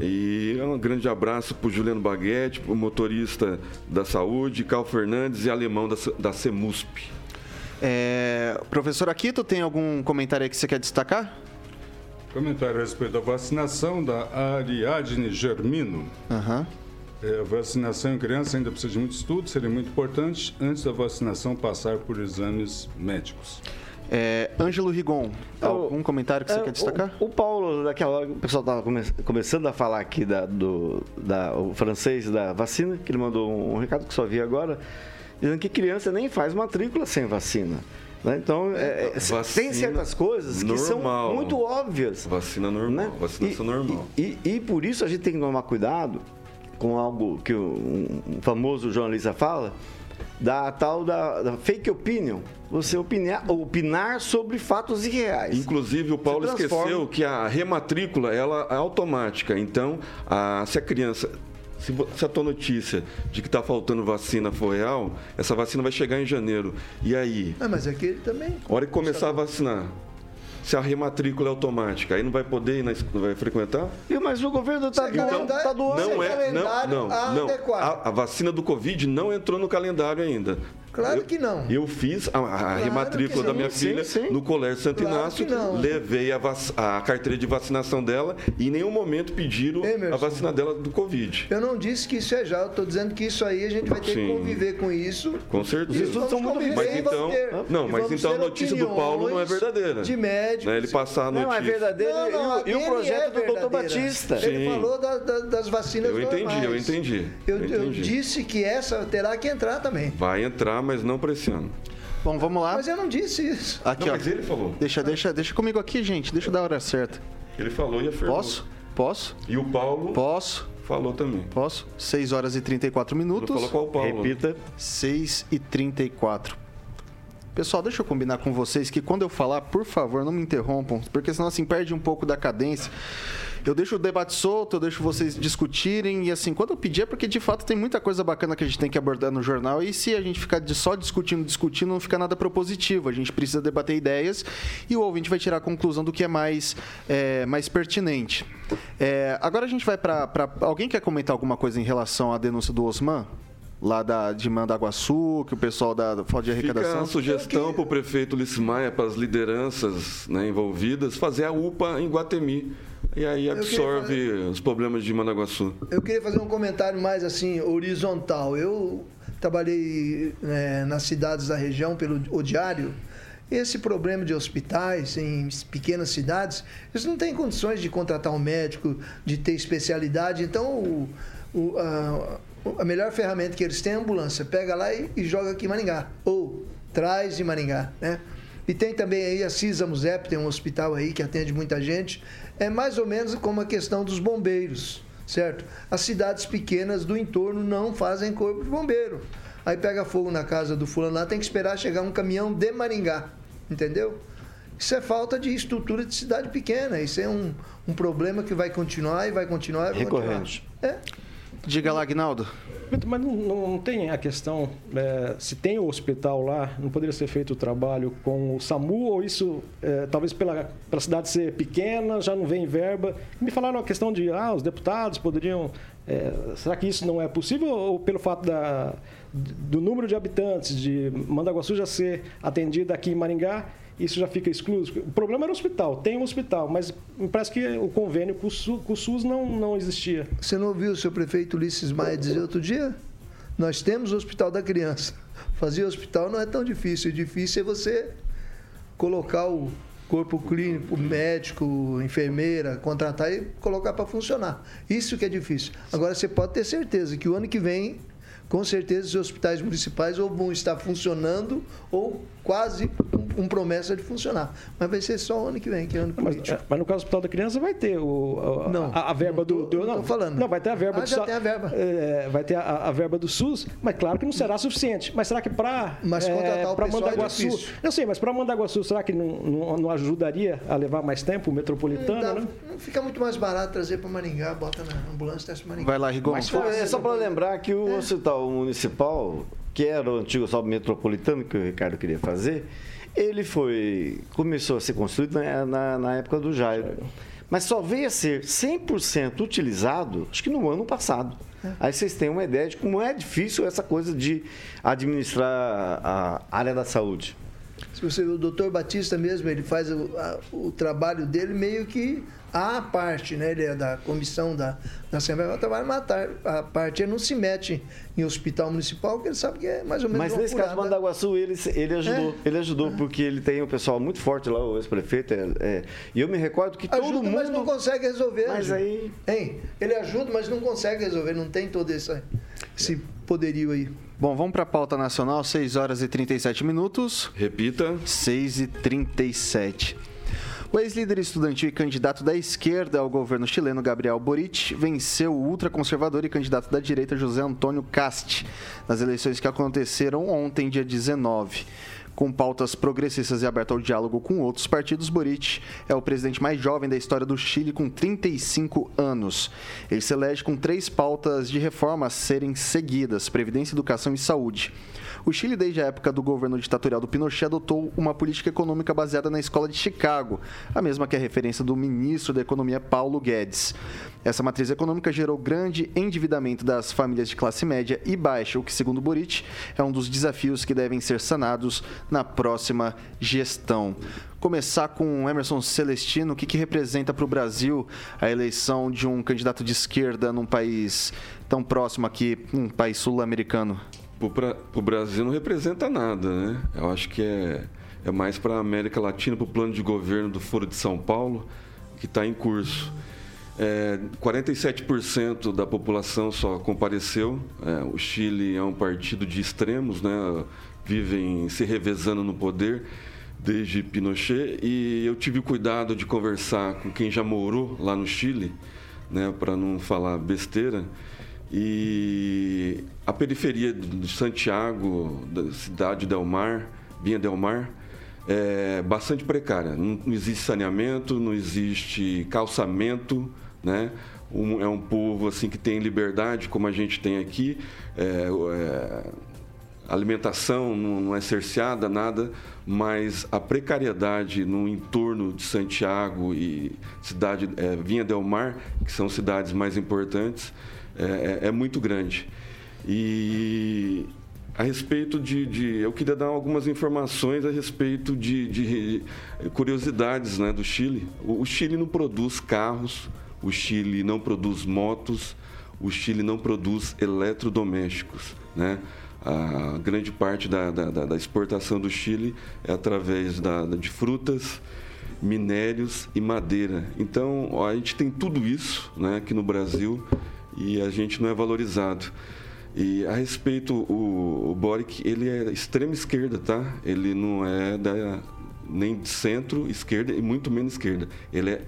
E um grande abraço para o Juliano Baguete, o motorista da saúde, Carl Fernandes e alemão da, da CEMUSP. É, professor Aquito, tem algum comentário aí que você quer destacar? Comentário a respeito da vacinação da Ariadne Germino. Aham. É, a vacinação em criança ainda precisa de muito estudo, seria muito importante antes da vacinação passar por exames médicos. É, Ângelo Rigon, algum comentário que você É, quer destacar? O, o Paulo, daquela hora, o pessoal estava começando a falar aqui da, do da, o francês da vacina, que ele mandou um, recado que só vi agora, dizendo que criança nem faz matrícula sem vacina. né? Então, é, é, Vacina tem certas coisas que normal. são muito óbvias. Vacina normal, né? vacinação E- normal. E, e- e por isso a gente tem que tomar cuidado com algo que o- um, um famoso jornalista fala, da tal da, da fake opinion. Você opinar, opinar sobre fatos irreais. Inclusive, o Paulo esqueceu que a rematrícula ela é automática. Então, a- se a criança. Se, se a tua notícia de que está faltando vacina for real, essa vacina vai chegar em janeiro. E aí? Ah, mas aquele também. A hora que começar a vacinar, se a rematrícula é automática, aí não vai poder ir, na, não vai frequentar? Viu, Mas o governo está Então, doando, tá doando. Não é, não, calendário não, não. adequado. A, a vacina do Covid não entrou no calendário ainda. Claro Eu- que não. Eu fiz a, a rematrícula que da minha sim, filha sim. no Colégio Santo Claro Inácio, não. levei a, a carteira de vacinação dela e em nenhum momento pediram Emerson. a vacina dela do Covid. Eu não disse que isso é já, eu estou dizendo que isso aí a gente vai ter Sim. que conviver com isso. Com certeza. vamos são muito Mas então, ter- não, mas então a notícia do Paulo não é verdadeira. De médicos. Né, Ele passar a Não, notícia. é verdadeiro. Não, não, e, o- e projeto é do Dr. verdadeira. Batista. Sim. Ele falou da- da- das vacinas Eu entendi, normais. eu entendi, Eu, eu eu entendi. disse que essa terá que entrar também. Vai entrar, mas não para esse ano. Bom, vamos lá. Mas eu não disse isso. Aqui, não, ó. mas ele falou. Deixa, deixa, deixa comigo aqui, gente. Deixa eu dar a hora certa. Ele falou e afirmou. Posso? Posso? E o Paulo Posso? falou também. Posso? 6 horas e 34 Não minutos. falou qual o Paulo. Repita. 6 e 34. Pessoal, deixa eu combinar com vocês que quando eu falar, por favor, não me interrompam, porque senão assim perde um pouco da cadência. Eu deixo o debate solto, eu deixo vocês discutirem e assim, quando eu pedir é porque de fato tem muita coisa bacana que a gente tem que abordar no jornal e se a gente ficar só discutindo, discutindo, não fica nada propositivo. A gente precisa debater ideias e o ouvinte vai tirar a conclusão do que é mais, é, mais pertinente. É, agora a gente vai para. Alguém quer comentar alguma coisa em relação à denúncia do Osman? Lá da, de Mandaguaçu, que o pessoal da, da Fórum de Fica Arrecadação. a sugestão para o prefeito Ulisses Maia, para as lideranças né, envolvidas, fazer a UPA em Guatemi. E aí absorve os problemas de Mandaguaçu. Eu queria fazer um comentário mais assim, horizontal. Eu trabalhei né, nas cidades da região pelo o diário. Esse problema de hospitais em pequenas cidades, eles não têm condições de contratar um médico, de ter especialidade. Então, o, o, a- a melhor ferramenta que eles têm é a ambulância. Pega lá e, e joga aqui em Maringá. Ou traz de Maringá, né? E tem também aí a CISA Musep, tem um hospital aí que atende muita gente. É mais ou menos como a questão dos bombeiros, certo? As cidades pequenas do entorno não fazem corpo de bombeiro. Aí pega fogo na casa do fulano lá, tem que esperar chegar um caminhão de Maringá, entendeu? Isso é falta de estrutura de cidade pequena. Isso é um, um problema que vai continuar e vai continuar. E vai Recorrente. Continuar. É. Diga lá, Agnaldo. Mas não, não tem a questão, é, se tem o hospital lá, não poderia ser feito o trabalho com o SAMU ou isso, é, talvez pela, pela cidade ser pequena, já não vem verba? Me falaram a questão de, ah, os deputados poderiam... É, será que isso não é possível ou pelo fato da, do número de habitantes de Mandaguaçu já ser atendida aqui em Maringá, isso já fica excluído. O problema era o hospital, tem um hospital, mas parece que o convênio com o SUS, com o SUS não, não existia. Você não ouviu o seu prefeito Ulisses Maia dizer outro dia? Nós temos o Hospital da Criança. Fazer hospital não é tão difícil. O difícil é você colocar o corpo clínico, médico, enfermeira, contratar e colocar para funcionar. Isso que é difícil. Agora você pode ter certeza que o ano que vem com certeza os hospitais municipais ou vão estar funcionando ou quase com, com promessa de funcionar. Mas vai ser só o ano que vem, que é ano político. Mas, mas no caso do Hospital da Criança vai ter o, a, Não, a, a verba não tô- do, do- não tô falando. Não, vai ter a verba Ah, do já tem a verba. é, vai ter a, a verba do SUS, mas claro que não será suficiente. Mas será que para Mas contratar o para pessoal é Mandaguaçu, difícil. eu sei, mas para Mandaguaçu será que não, não, não ajudaria a levar mais tempo o metropolitano, Dá- né? não fica muito mais barato trazer para Maringá, bota na ambulância, testa Maringá. Vai lá, Rigon. Mais fácil. É só para lembrar que o hospital municipal, que era o antigo hospital metropolitano que o Ricardo queria fazer, ele foi começou a ser construído na, na- na época do Jairo. Mas só veio a ser 100% utilizado, acho que no ano passado. Aí vocês têm uma ideia de como é difícil essa coisa de administrar a área da saúde. Se você o doutor Batista mesmo, ele faz o, a- o trabalho dele meio que à parte, né? Ele é da comissão da, da Assembleia, mas trabalha uma tar- a parte. Ele não se mete em hospital municipal, porque ele sabe que é mais ou menos Mas nesse caso, furada. Mandaguaçu, ele, ele ajudou. É. Ele ajudou porque ele tem um pessoal muito forte lá, o ex-prefeito. é- é. e eu me recordo que todo Ajuda, mundo... mas não consegue resolver. Mas aí- Hein? Ele ajuda, mas não consegue resolver. Não tem todo esse, esse poderio aí. Bom, vamos para a pauta nacional, 6 horas e 37 minutos. Repita. 6 e 37. O ex-líder estudantil e candidato da esquerda ao governo chileno, Gabriel Boric, venceu o ultraconservador e candidato da direita, José Antônio Cast, nas eleições que aconteceram ontem, dia 19. Com pautas progressistas e aberto ao diálogo com outros partidos, Boric é o presidente mais jovem da história do Chile, com 35 anos. Ele se elege com três pautas de reforma a serem seguidas: Previdência, Educação e Saúde. O Chile, desde a época do governo ditatorial do Pinochet, adotou uma política econômica baseada na Escola de Chicago, a mesma que é referência do ministro da Economia Paulo Guedes. Essa matriz econômica gerou grande endividamento das famílias de classe média e baixa, o que, segundo Boric, é um dos desafios que devem ser sanados na próxima gestão. Começar com Emerson Celestino, o que, que representa para o Brasil a eleição de um candidato de esquerda num país tão próximo aqui, um país sul-americano? Para o Brasil não representa nada, né? Eu acho que é, é mais para a América Latina, para o plano de governo do Foro de São Paulo, que está em curso. É, 47% da população só compareceu. É, o Chile é um partido de extremos, né? vivem se revezando no poder desde Pinochet. E eu tive o cuidado de conversar com quem já morou lá no Chile, né? para não falar besteira. E a periferia de Santiago, da cidade Del Mar, Vinha Del Mar, é bastante precária. Não, existe saneamento, não existe calçamento, né? Um- é um povo assim que tem liberdade, como a gente tem aqui. É, é, alimentação não, não é cerceada, nada, mas a precariedade no entorno de Santiago e cidade é, Vinha Del Mar, que são cidades mais importantes, é, é- é muito grande. E a respeito de, de- Eu queria dar algumas informações a respeito de, de curiosidades né, do Chile. O, o Chile não produz carros, o Chile não produz motos, o Chile não produz eletrodomésticos. Né? A grande parte da, da- da- exportação do Chile é através da- de frutas, minérios e madeira. Então, a gente tem tudo isso né, aqui no Brasil e a gente não é valorizado. E a respeito, o, o Boric, ele é extrema esquerda, tá? Ele não é da, nem de centro, esquerda e muito menos esquerda. Ele é,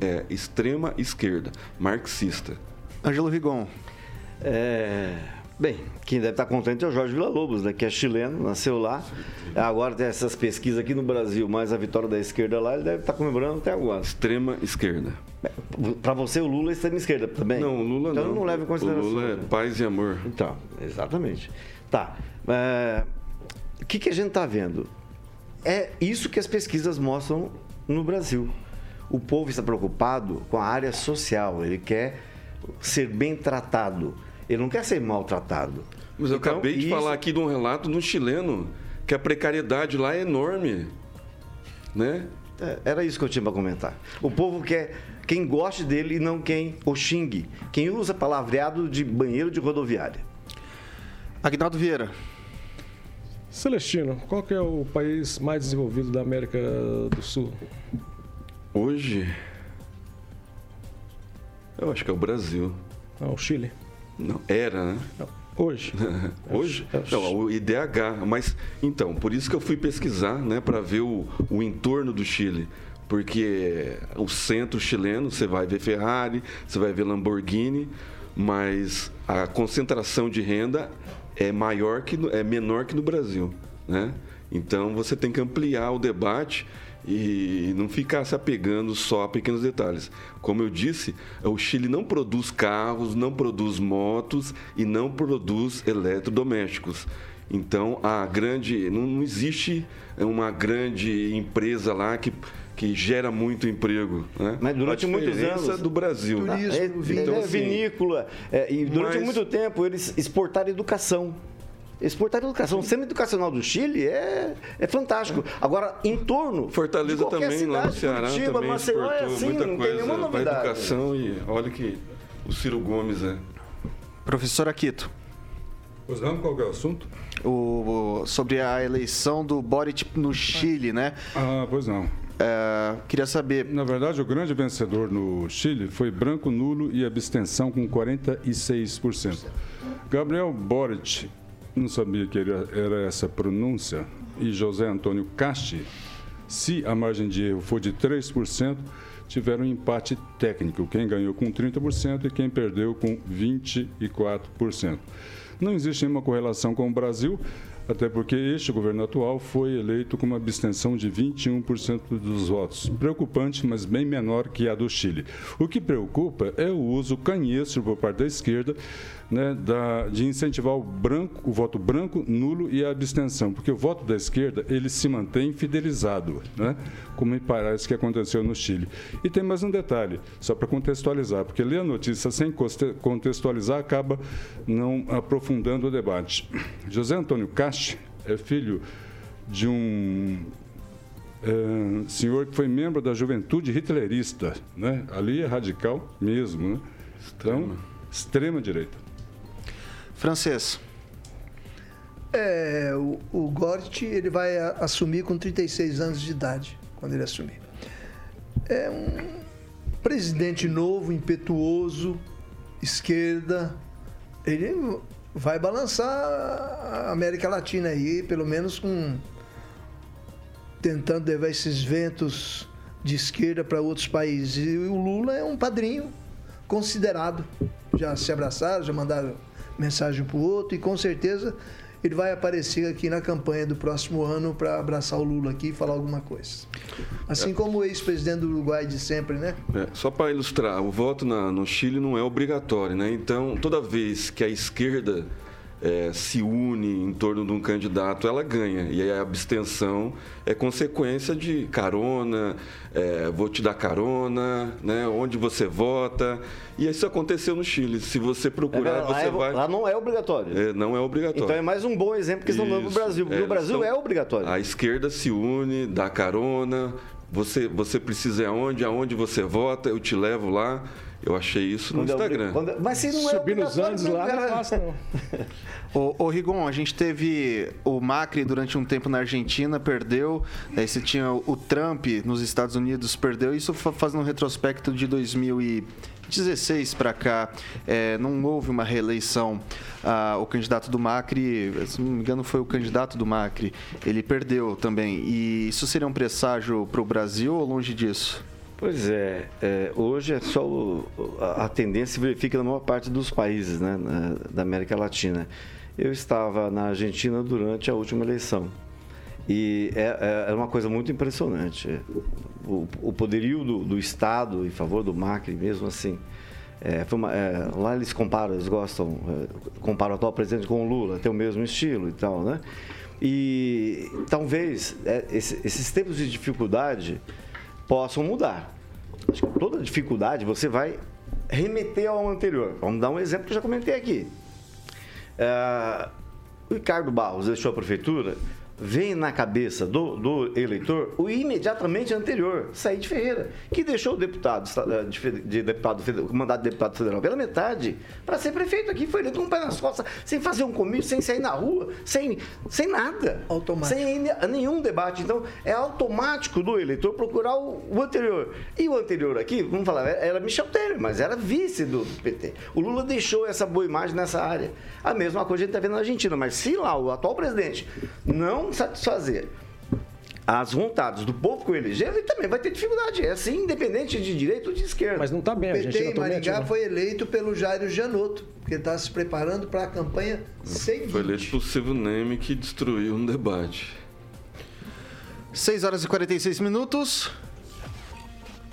é extrema esquerda, marxista. Ângelo Rigon. É, bem, quem deve estar contente é o Jorge Villa-Lobos, né, que é chileno, nasceu lá. Agora tem essas pesquisas aqui no Brasil, mas a vitória da esquerda lá, ele deve estar comemorando até agora. Extrema esquerda. Para você, o Lula é extrema esquerda também? Não, o Lula então, não. não leva em consideração. O Lula é paz e amor. Então, exatamente. Tá. É, o que, que a gente está vendo? É isso que as pesquisas mostram no Brasil. O povo está preocupado com a área social, ele quer ser bem tratado ele não quer ser maltratado. Mas eu então, acabei de isso... falar aqui de um relato de um chileno que a precariedade lá é enorme. Né? É, era isso que eu tinha para comentar. O povo quer quem goste dele e não quem o xingue. Quem usa palavreado de banheiro de rodoviária. Agnaldo Vieira. Celestino, qual é o país mais desenvolvido da América do Sul? Hoje, eu acho que é o Brasil. Ah, o Chile. Não, era, né? Não, hoje. hoje? Não, o IDH. Mas, então, por isso que eu fui pesquisar, né, para ver o, o entorno do Chile. Porque o centro chileno, você vai ver Ferrari, você vai ver Lamborghini, mas a concentração de renda é maior que é menor que no Brasil, né? Então você tem que ampliar o debate e não ficar se apegando só a pequenos detalhes. Como eu disse, o Chile não produz carros, não produz motos e não produz eletrodomésticos. Então, a grande não, não existe uma grande empresa lá que que gera muito emprego. Né? Mas durante muitos anos do Brasil. Turismo, é, então, é, vinícola. É, e durante mas... muito tempo eles exportaram educação. Exportar educação. O centro educacional do Chile é, é fantástico. Agora, em torno. Fortaleza também, cidade, lá no Ceará, Curitiba, também Maceió é assim, muita não coisa tem nenhuma novidade. educação e olha que o Ciro Gomes é. Professor Aquito. Pois não, qual é o assunto? O, sobre a eleição do Boric no Chile, né? Ah, pois não. É, queria saber. Na verdade, o grande vencedor no Chile foi branco nulo e abstenção com 46%. Gabriel Boric não sabia que era, essa pronúncia, e José Antônio Casti, se a margem de erro for de 3%, tiveram um empate técnico, quem ganhou com 30% e quem perdeu com 24%. Não existe nenhuma correlação com o Brasil, até porque este governo atual foi eleito com uma abstenção de 21% dos votos. Preocupante, mas bem menor que a do Chile. O que preocupa é o uso canhestro por parte da esquerda né, da, de incentivar o, branco, o voto branco, nulo e a abstenção, porque o voto da esquerda ele se mantém fidelizado, né, como me parece que aconteceu no Chile. E tem mais um detalhe, só para contextualizar, porque ler a notícia sem contextualizar acaba não aprofundando o debate. José Antônio Cast é filho de um é, senhor que foi membro da juventude hitlerista, né? ali é radical mesmo. Né? Então, extrema direita. Francês. É, o, o Gort ele vai assumir com 36 anos de idade, quando ele assumir. É um presidente novo, impetuoso, esquerda. Ele vai balançar a América Latina aí, pelo menos com tentando levar esses ventos de esquerda para outros países. E o Lula é um padrinho considerado. Já se abraçaram, já mandaram mensagem para o outro e com certeza ele vai aparecer aqui na campanha do próximo ano para abraçar o Lula aqui e falar alguma coisa. Assim é. como o ex-presidente do Uruguai de sempre, né? É, só para ilustrar, o voto na, no Chile não é obrigatório, né? Então, toda vez que a esquerda é, se une em torno de um candidato, ela ganha. E a abstenção é consequência de carona, é, vou te dar carona, né, onde você vota. E isso aconteceu no Chile. Se você procurar, é, você é, vai. Lá não é obrigatório. É, não é obrigatório. Então é mais um bom exemplo que estão dando no Brasil. Porque no Brasil então, é obrigatório. A esquerda se une, dá carona. Você, você precisa ir aonde? Aonde você vota, eu te levo lá. Eu achei isso no quando Instagram. Quando, mas se não é Subir nos Andes lá não é fácil, não. ô, ô, Rigon, a gente teve o Macri durante um tempo na Argentina, perdeu. Aí você tinha o Trump nos Estados Unidos, perdeu. Isso fazendo um retrospecto de 2000 e 16 para cá, é, não houve uma reeleição. Ah, o candidato do Macri, se não me engano, foi o candidato do Macri, ele perdeu também. E isso seria um presságio para o Brasil ou longe disso? Pois é, é, hoje é só o, a, tendência se verifica na maior parte dos países né, na, da América Latina. Eu estava na Argentina durante a última eleição e é, é, é uma coisa muito impressionante. O, o poderio do, do, Estado em favor do Macri, mesmo assim. É, uma, é, lá eles comparam, eles gostam, é, comparam o atual presidente com o Lula, tem o mesmo estilo e tal, né? E talvez esse, esses tempos de dificuldade possam mudar. Acho que toda dificuldade você vai remeter ao anterior. Vamos dar um exemplo que eu já comentei aqui. É, o Ricardo Barros deixou a prefeitura vem na cabeça do, do eleitor o imediatamente anterior, Said Ferreira, que deixou o deputado eh, de, de deputado, o mandato de deputado federal pela metade para ser prefeito aqui, foi eleito com um pé nas costas, sem fazer um comício, sem sair na rua, sem, sem nada. Automático. Sem nenhum debate. Então, é automático do eleitor procurar o, o anterior. E o anterior aqui, vamos falar, era Michel Temer, mas era vice do PT. O Lula deixou essa boa imagem nessa área. A mesma coisa a gente está vendo na Argentina, mas se lá o atual presidente não satisfazer as vontades do povo que o elegeu, ele também vai ter dificuldade. É assim, independente de direita ou de esquerda. Mas não está bem, a gente PT em Maringá foi eleito pelo Jairo Janotto, porque está se preparando para a campanha sem Foi eleito pelo Silvio Neme, que destruiu um debate. 6 horas e 46 minutos.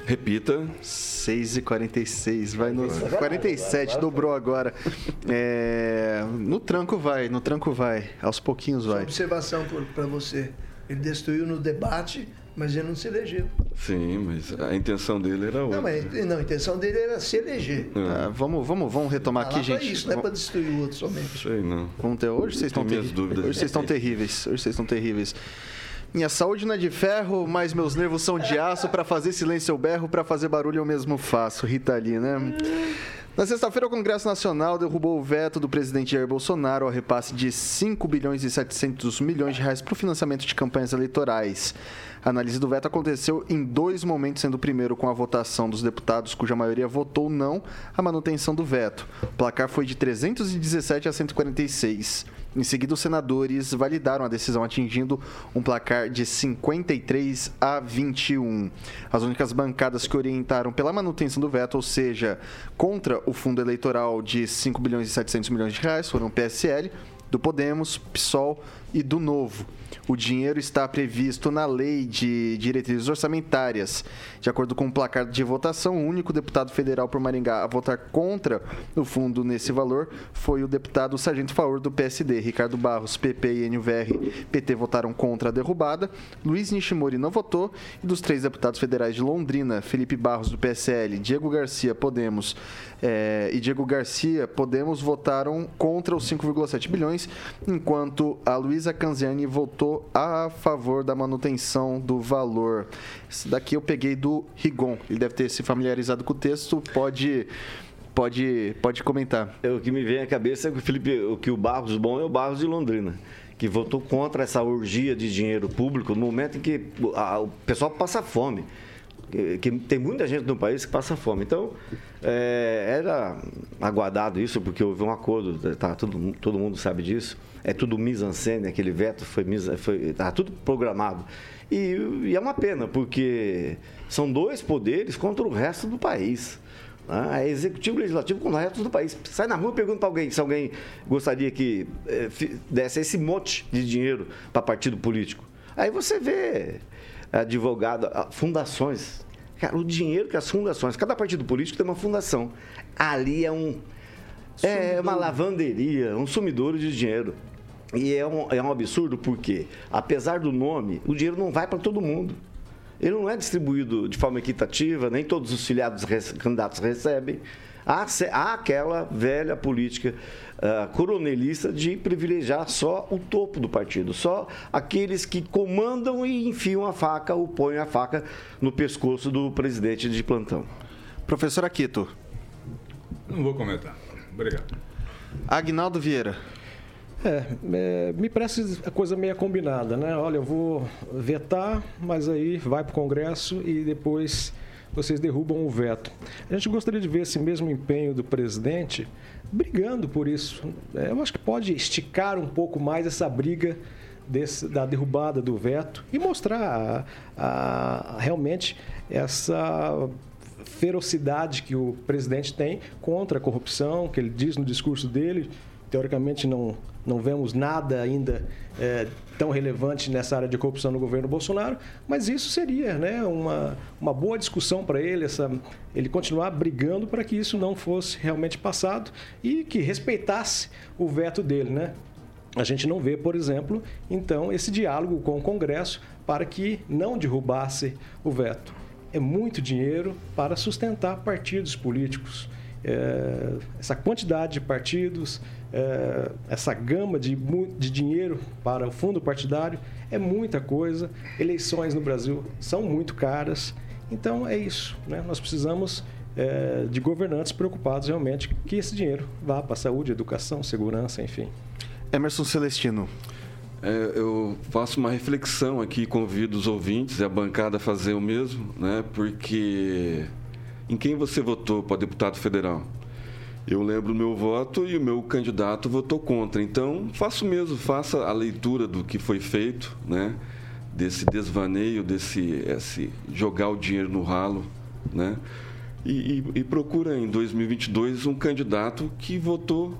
Repita. 6 e 46 vai no 47, dobrou agora. É, no tranco vai, no tranco vai, aos pouquinhos vai. Só observação para você. Ele destruiu no debate, mas ele não se elegeu. Sim, mas a intenção dele era outra. Não, mas, não a intenção dele era se eleger. É. Ah, vamos, vamos, vamos retomar aqui, gente. isso, não é para destruir o outro somente. Sei não. Vamos ter, hoje vocês estão terríveis. Hoje vocês estão terríveis. Hoje vocês estão terríveis. Minha saúde não é de ferro, mas meus nervos são de aço. Para fazer silêncio eu berro, para fazer barulho eu mesmo faço. Rita Lee, né? Na sexta-feira, o Congresso Nacional derrubou o veto do presidente Jair Bolsonaro ao repasse de 5 bilhões e 700 milhões de reais para o financiamento de campanhas eleitorais. A análise do veto aconteceu em dois momentos, sendo o primeiro com a votação dos deputados, cuja maioria votou não à manutenção do veto. O placar foi de 317 a 146. Em seguida, os senadores validaram a decisão, atingindo um placar de 53 a 21. As únicas bancadas que orientaram pela manutenção do veto, ou seja, contra o fundo eleitoral de 5 bilhões e 700 milhões de reais, foram o PSL, do Podemos, PSOL e do Novo. O dinheiro está previsto na lei de diretrizes orçamentárias. De acordo com o placar de votação, o único deputado federal por Maringá a votar contra o fundo nesse valor foi o deputado Sargento Faur do PSD. Ricardo Barros, PP e NVR, PT votaram contra a derrubada. Luiz Nishimori não votou. E dos três deputados federais de Londrina, Felipe Barros do PSL, Diego Garcia, Podemos é, e Diego Garcia, Podemos votaram contra os 5,7 bilhões, enquanto a Luísa Canziani votou a favor da manutenção do valor. Esse daqui eu peguei do Rigon. Ele deve ter se familiarizado com o texto, pode pode pode comentar. É, o que me vem à cabeça é que o Felipe, o que o Barros bom é o Barros de Londrina que votou contra essa orgia de dinheiro público no momento em que a, o pessoal passa fome que, que, tem muita gente no país que passa fome. Então, é, era aguardado isso, porque houve um acordo, tá, todo, todo mundo sabe disso. É tudo mise-en-scène, aquele veto foi, foi tá tudo programado. E, e, é uma pena, porque são dois poderes contra o resto do país. Né? É executivo e legislativo contra o resto do país. Sai na rua e pergunta para alguém se alguém gostaria que é, desse esse monte de dinheiro para partido político. Aí você vê advogado, fundações. Cara, o dinheiro que as fundações, cada partido político tem uma fundação. Ali é um. É uma lavanderia, um sumidouro de dinheiro. E é um, é um absurdo porque, apesar do nome, o dinheiro não vai para todo mundo. Ele não é distribuído de forma equitativa, nem todos os filiados candidatos recebem. Há, há aquela velha política uh, coronelista de privilegiar só o topo do partido, só aqueles que comandam e enfiam a faca ou põem a faca no pescoço do presidente de plantão. Professor Aquito. Não vou comentar. Obrigado. Agnaldo Vieira. É, é, me parece a coisa meio combinada, né? Olha, eu vou vetar, mas aí vai para o Congresso e depois vocês derrubam o veto. A gente gostaria de ver esse mesmo empenho do presidente brigando por isso. É, eu acho que pode esticar um pouco mais essa briga desse, da derrubada do veto e mostrar a, a, realmente essa ferocidade que o presidente tem contra a corrupção, que ele diz no discurso dele. Teoricamente, não, não vemos nada ainda é, tão relevante nessa área de corrupção no governo Bolsonaro, mas isso seria né, uma, uma boa discussão para ele, essa, ele continuar brigando para que isso não fosse realmente passado e que respeitasse o veto dele. Né? A gente não vê, por exemplo, então, esse diálogo com o Congresso para que não derrubasse o veto é muito dinheiro para sustentar partidos políticos. É, essa quantidade de partidos, é, essa gama de, de dinheiro para o fundo partidário é muita coisa. Eleições no Brasil são muito caras. Então é isso. Né? Nós precisamos é, de governantes preocupados realmente que esse dinheiro vá para a saúde, educação, segurança, enfim. Emerson Celestino. É, eu faço uma reflexão aqui, convido os ouvintes e a bancada a fazer o mesmo, né? porque em quem você votou para deputado federal? Eu lembro o meu voto e o meu candidato votou contra. Então, faço mesmo, faça a leitura do que foi feito, né? desse desvaneio, desse esse jogar o dinheiro no ralo, né? E, e, e procura em 2022 um candidato que votou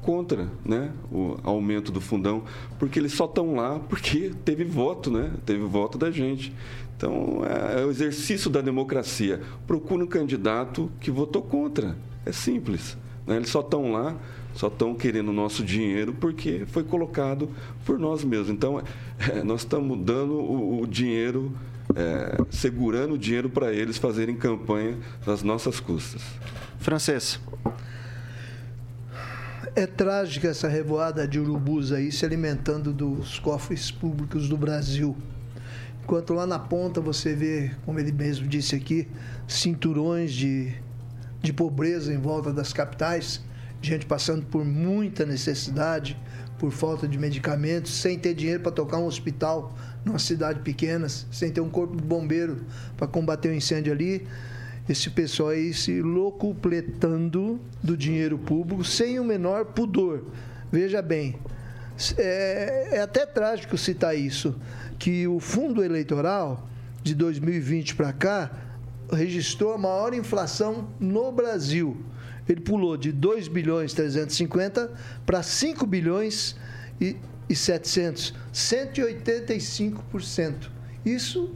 contra né, o aumento do fundão, porque eles só estão lá porque teve voto, né? Teve voto da gente. Então, é, é o exercício da democracia. Procura um candidato que votou contra. É simples. Né? Eles só estão lá, só estão querendo o nosso dinheiro porque foi colocado por nós mesmos. Então, é, nós estamos dando o, o dinheiro, é, segurando o dinheiro para eles fazerem campanha nas nossas custas. Francês. É trágica essa revoada de urubus aí se alimentando dos cofres públicos do Brasil. Enquanto lá na ponta você vê, como ele mesmo disse aqui, cinturões de, de pobreza em volta das capitais, gente passando por muita necessidade, por falta de medicamentos, sem ter dinheiro para tocar um hospital numa cidade pequena, sem ter um corpo de bombeiro para combater o um incêndio ali esse pessoal aí se locupletando do dinheiro público sem o menor pudor. Veja bem, é, é até trágico citar isso, que o fundo eleitoral de 2020 para cá registrou a maior inflação no Brasil. Ele pulou de 2 bilhões 350 para 5 bilhões e, e 700, 185%. Isso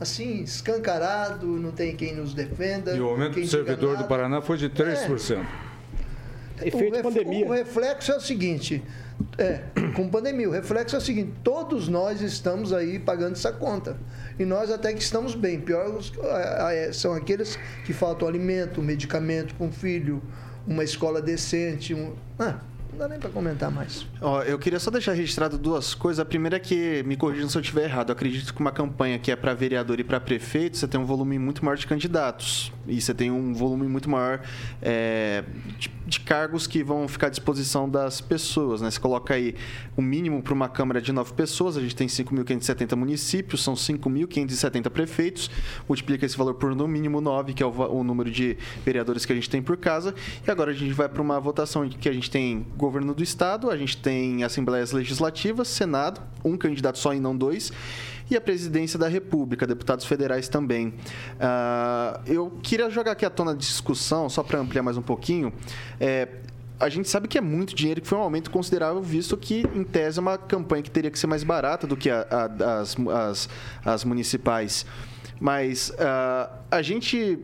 assim, escancarado, não tem quem nos defenda. E o aumento do servidor do Paraná foi de 3%. É. Efeito o pandemia. O reflexo é o seguinte, é, com pandemia, o reflexo é o seguinte, todos nós estamos aí pagando essa conta. E nós até que estamos bem. Pior é, são aqueles que faltam alimento, medicamento para um filho, uma escola decente. Um, ah, não dá nem para comentar mais. Ó, eu queria só deixar registrado duas coisas. A primeira é que, me corrijam se eu estiver errado, eu acredito que uma campanha que é para vereador e para prefeito, você tem um volume muito maior de candidatos. E você tem um volume muito maior é, de, de, cargos que vão ficar à disposição das pessoas. Né? Você coloca aí o mínimo para uma Câmara de nove pessoas, a gente tem 5.570 municípios, são 5.570 prefeitos, multiplica esse valor por no mínimo nove, que é o, o número de vereadores que a gente tem por casa. E agora a gente vai para uma votação que a gente tem governo do estado, a gente tem assembleias legislativas, senado, um candidato só e não dois, e a presidência da República, deputados federais também. Uh, eu queria jogar aqui à tona de discussão, só para ampliar mais um pouquinho. É, a gente sabe que é muito dinheiro, que foi um aumento considerável, visto que, em tese, é uma campanha que teria que ser mais barata do que a, a, as, as, as, municipais. Mas uh, a gente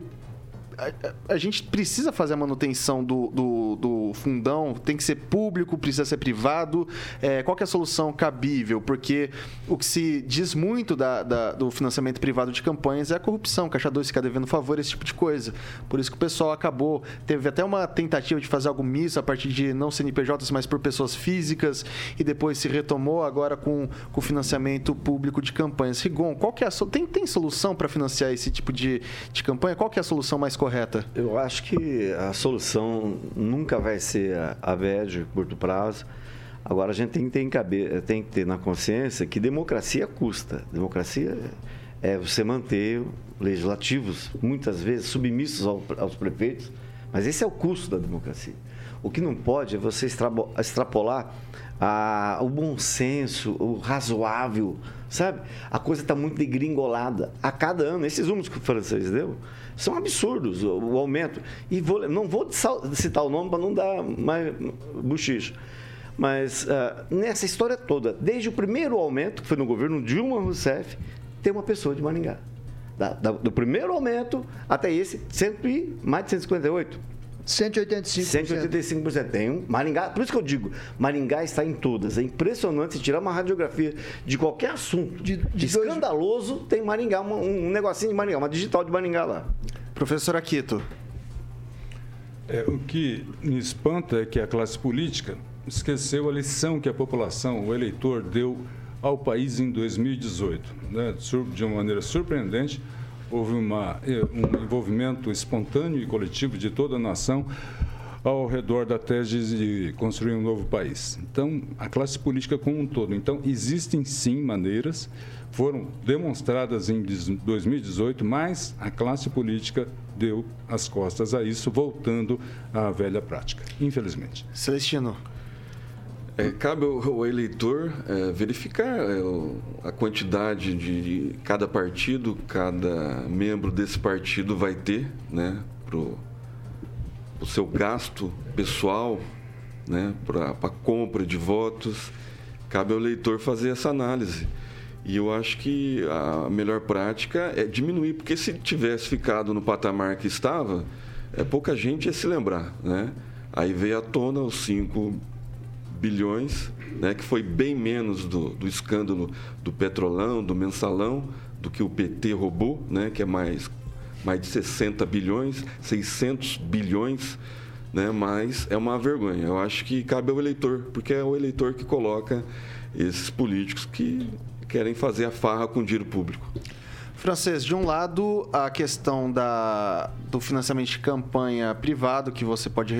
a, gente precisa fazer a manutenção do, do, do, fundão, tem que ser público, precisa ser privado. É, qual é a solução cabível? Porque o que se diz muito da, da, do financiamento privado de campanhas é a corrupção, Caixa 2 fica devendo favor, esse tipo de coisa. Por isso que o pessoal acabou, teve até uma tentativa de fazer algo misto a partir de não CNPJs, mas por pessoas físicas, e depois se retomou agora com o financiamento público de campanhas. Rigon, qual que é a, tem, tem solução para financiar esse tipo de, de campanha? Qual que é a solução mais correta? Correta? Eu acho que a solução nunca vai ser a médio e curto prazo. Agora a gente tem que ter, cabe... tem que ter na consciência que democracia custa. Democracia é você manter legislativos, muitas vezes submissos ao, aos prefeitos, mas esse é o custo da democracia. O que não pode é você extrapolar a, o bom senso, o razoável, sabe? A coisa está muito degringolada. A cada ano, esses números que o francês deu são absurdos, o, o aumento. E vou, não vou citar o nome para não dar mais buchicho. Mas uh, nessa história toda, desde o primeiro aumento, que foi no governo Dilma Rousseff, tem uma pessoa de Maringá. Da, da, do primeiro aumento até esse, cento e, mais de 158. 185%. 185%. Tem um. Maringá, por isso que eu digo, Maringá está em todas. É impressionante se tirar uma radiografia de qualquer assunto de, de escandaloso, dois... tem Maringá, um, um negocinho de Maringá, uma digital de Maringá lá. Professor Aquito. É, o que me espanta é que a classe política esqueceu a lição que a população, o eleitor, deu ao país em 2018. Né? De uma maneira surpreendente, houve uma, eh, um envolvimento espontâneo e coletivo de toda a nação ao redor da tese de construir um novo país. Então, a classe política como um todo. Então, existem sim maneiras, foram demonstradas em 2018, mas a classe política deu as costas a isso, voltando à velha prática, infelizmente. Celestino. É, cabe ao, eleitor é, verificar é, a quantidade de, de, cada partido, cada membro desse partido vai ter, né, para o seu gasto pessoal, né, para a compra de votos. Cabe ao eleitor fazer essa análise. E eu acho que a melhor prática é diminuir, porque se tivesse ficado no patamar que estava, é, pouca gente ia se lembrar, né? Aí veio à tona os 5 bilhões, né, que foi bem menos do, do escândalo do Petrolão, do Mensalão, do que o PT roubou, né, que é mais, mais de 60 bilhões, 600 bilhões, né, mas é uma vergonha. Eu acho que cabe ao eleitor, porque é o eleitor que coloca esses políticos que querem fazer a farra com dinheiro público. Francês, de um lado, a questão da, do financiamento de campanha privado, que você pode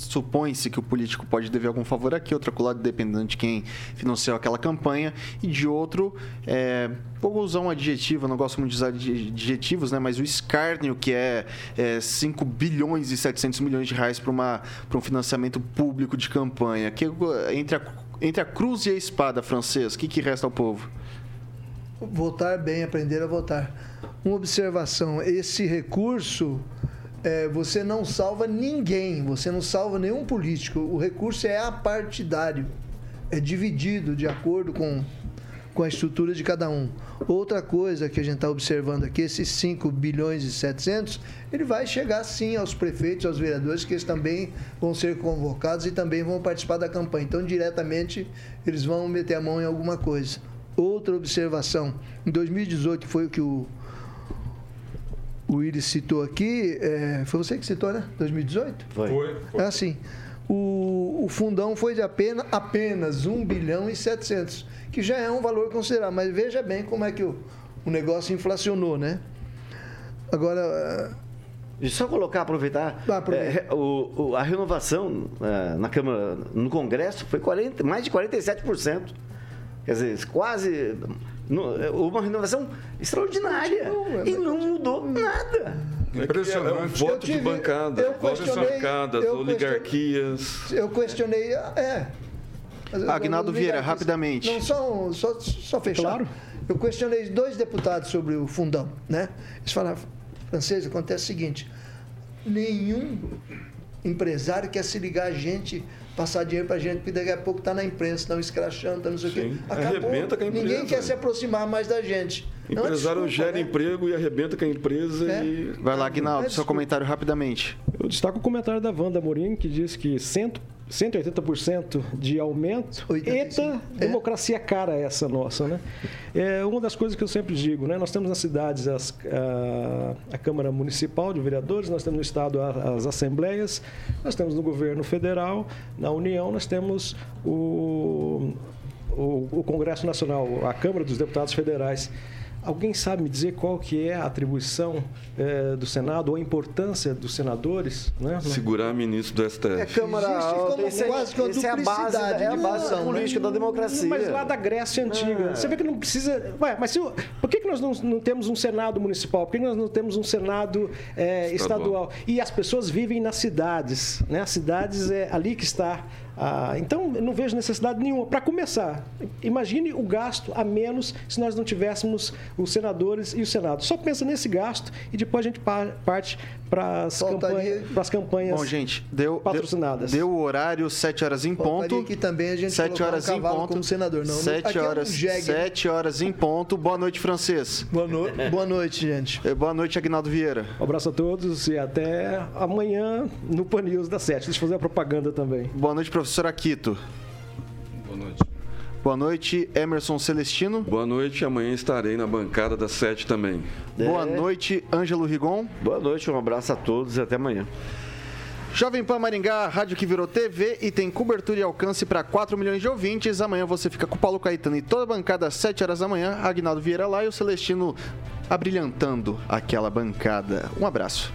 supõe-se que o político pode dever algum favor aqui, outro acolá, dependendo de quem financiou aquela campanha, e de outro, é, vou usar um adjetivo, não gosto muito de usar adjetivos, né, mas o escárnio, que é, é 5 bilhões e 700 milhões de reais para um financiamento público de campanha. Que, entre, a, entre a cruz e a espada, francês, o que, que resta ao povo? Votar bem, aprender a votar. Uma observação: esse recurso é, você não salva ninguém, você não salva nenhum político. O recurso é apartidário, é dividido de acordo com, com a estrutura de cada um. Outra coisa que a gente está observando aqui, esses 5 bilhões e 700, ele vai chegar sim aos prefeitos, aos vereadores, que eles também vão ser convocados e também vão participar da campanha. Então, diretamente, eles vão meter a mão em alguma coisa. Outra observação, em 2018 foi o que o o Willis citou aqui, é, foi você que citou, né? 2018? Foi. foi, foi. É assim, o, o fundão foi de apenas, apenas 1 bilhão e 700, que já é um valor considerável, mas veja bem como é que o, o negócio inflacionou, né? Agora... Deixa eu só colocar, aproveitar. Ah, é, o, o, a renovação é, na Câmara, no Congresso, foi 40, mais de 47%. Quer dizer, quase é, uma renovação extraordinária. É e não mudou nada. Impressionante. É um voto tive, de bancada, votos de bancadas, oligarquias. Eu questionei, é. Agnaldo Vieira, rapidamente. Não, só, só, só fechar. Claro. Eu questionei dois deputados sobre o fundão, né? Eles falaram, francês, acontece o seguinte, nenhum empresário quer se ligar a gente passar dinheiro para gente, porque daqui a pouco está na imprensa, estão escrachando, está não sei o quê. Acabou, arrebenta com a empresa. Ninguém quer se aproximar mais da gente. O empresário gera né? emprego e arrebenta com a empresa é. e... Vai lá, Guinaldo, é seu comentário rapidamente. Eu destaco o comentário da Wanda Morim, que diz que cento 180% de aumento. 85. Eita, é. democracia cara essa nossa, né? É uma das coisas que eu sempre digo, né? Nós temos nas cidades as, a, a, Câmara Municipal de Vereadores, nós temos no Estado as assembleias, nós temos no governo federal, na União nós temos o, o, o Congresso Nacional, a Câmara dos Deputados Federais. Alguém sabe me dizer qual que é a atribuição é, do Senado ou a importância dos senadores? Né? Segurar ministro do STF. É Câmara Existe como Alta, esse é, quase que uma esse é a base, duplicidade é a de base da né? política da democracia. Mas lá da Grécia Antiga. Ah. Você vê que não precisa. Ué, mas se, o- por que, que nós não, não temos um Senado municipal? Por que nós não temos um Senado é, Estadual. estadual? E as pessoas vivem nas cidades. Né? As cidades é ali que está. A- então, eu não vejo necessidade nenhuma. Para começar, imagine o gasto a menos se nós não tivéssemos os senadores e o Senado. Só pensa nesse gasto e depois a gente pa- parte para as Faltaria- campanhas, Bom, gente, deu, patrocinadas. deu, deu o horário, 7 horas em Faltaria ponto. aqui também a gente 7 colocar um horas em ponto. como senador. Não, não- 7 aqui é um horas, jegue? 7 horas em ponto. Boa noite, francês. Boa, no... Boa noite, gente. Eh, Boa noite, Agnaldo Vieira. Um abraço a todos e até amanhã no Pan News das 7. Deixa eu fazer a propaganda também. Boa noite, professor Aquito. Boa noite. Boa Emerson Celestino. Boa noite, amanhã estarei na bancada das sete também. Boa É. noite, Ângelo Rigon. Boa noite, um abraço a todos e até amanhã. Jovem Pan Maringá, rádio que virou TV e tem cobertura e alcance para 4 milhões de ouvintes. Amanhã você fica com o Paulo Caetano e toda a bancada às 7 horas da manhã. Agnaldo Vieira lá e o Celestino abrilhantando aquela bancada. Um abraço.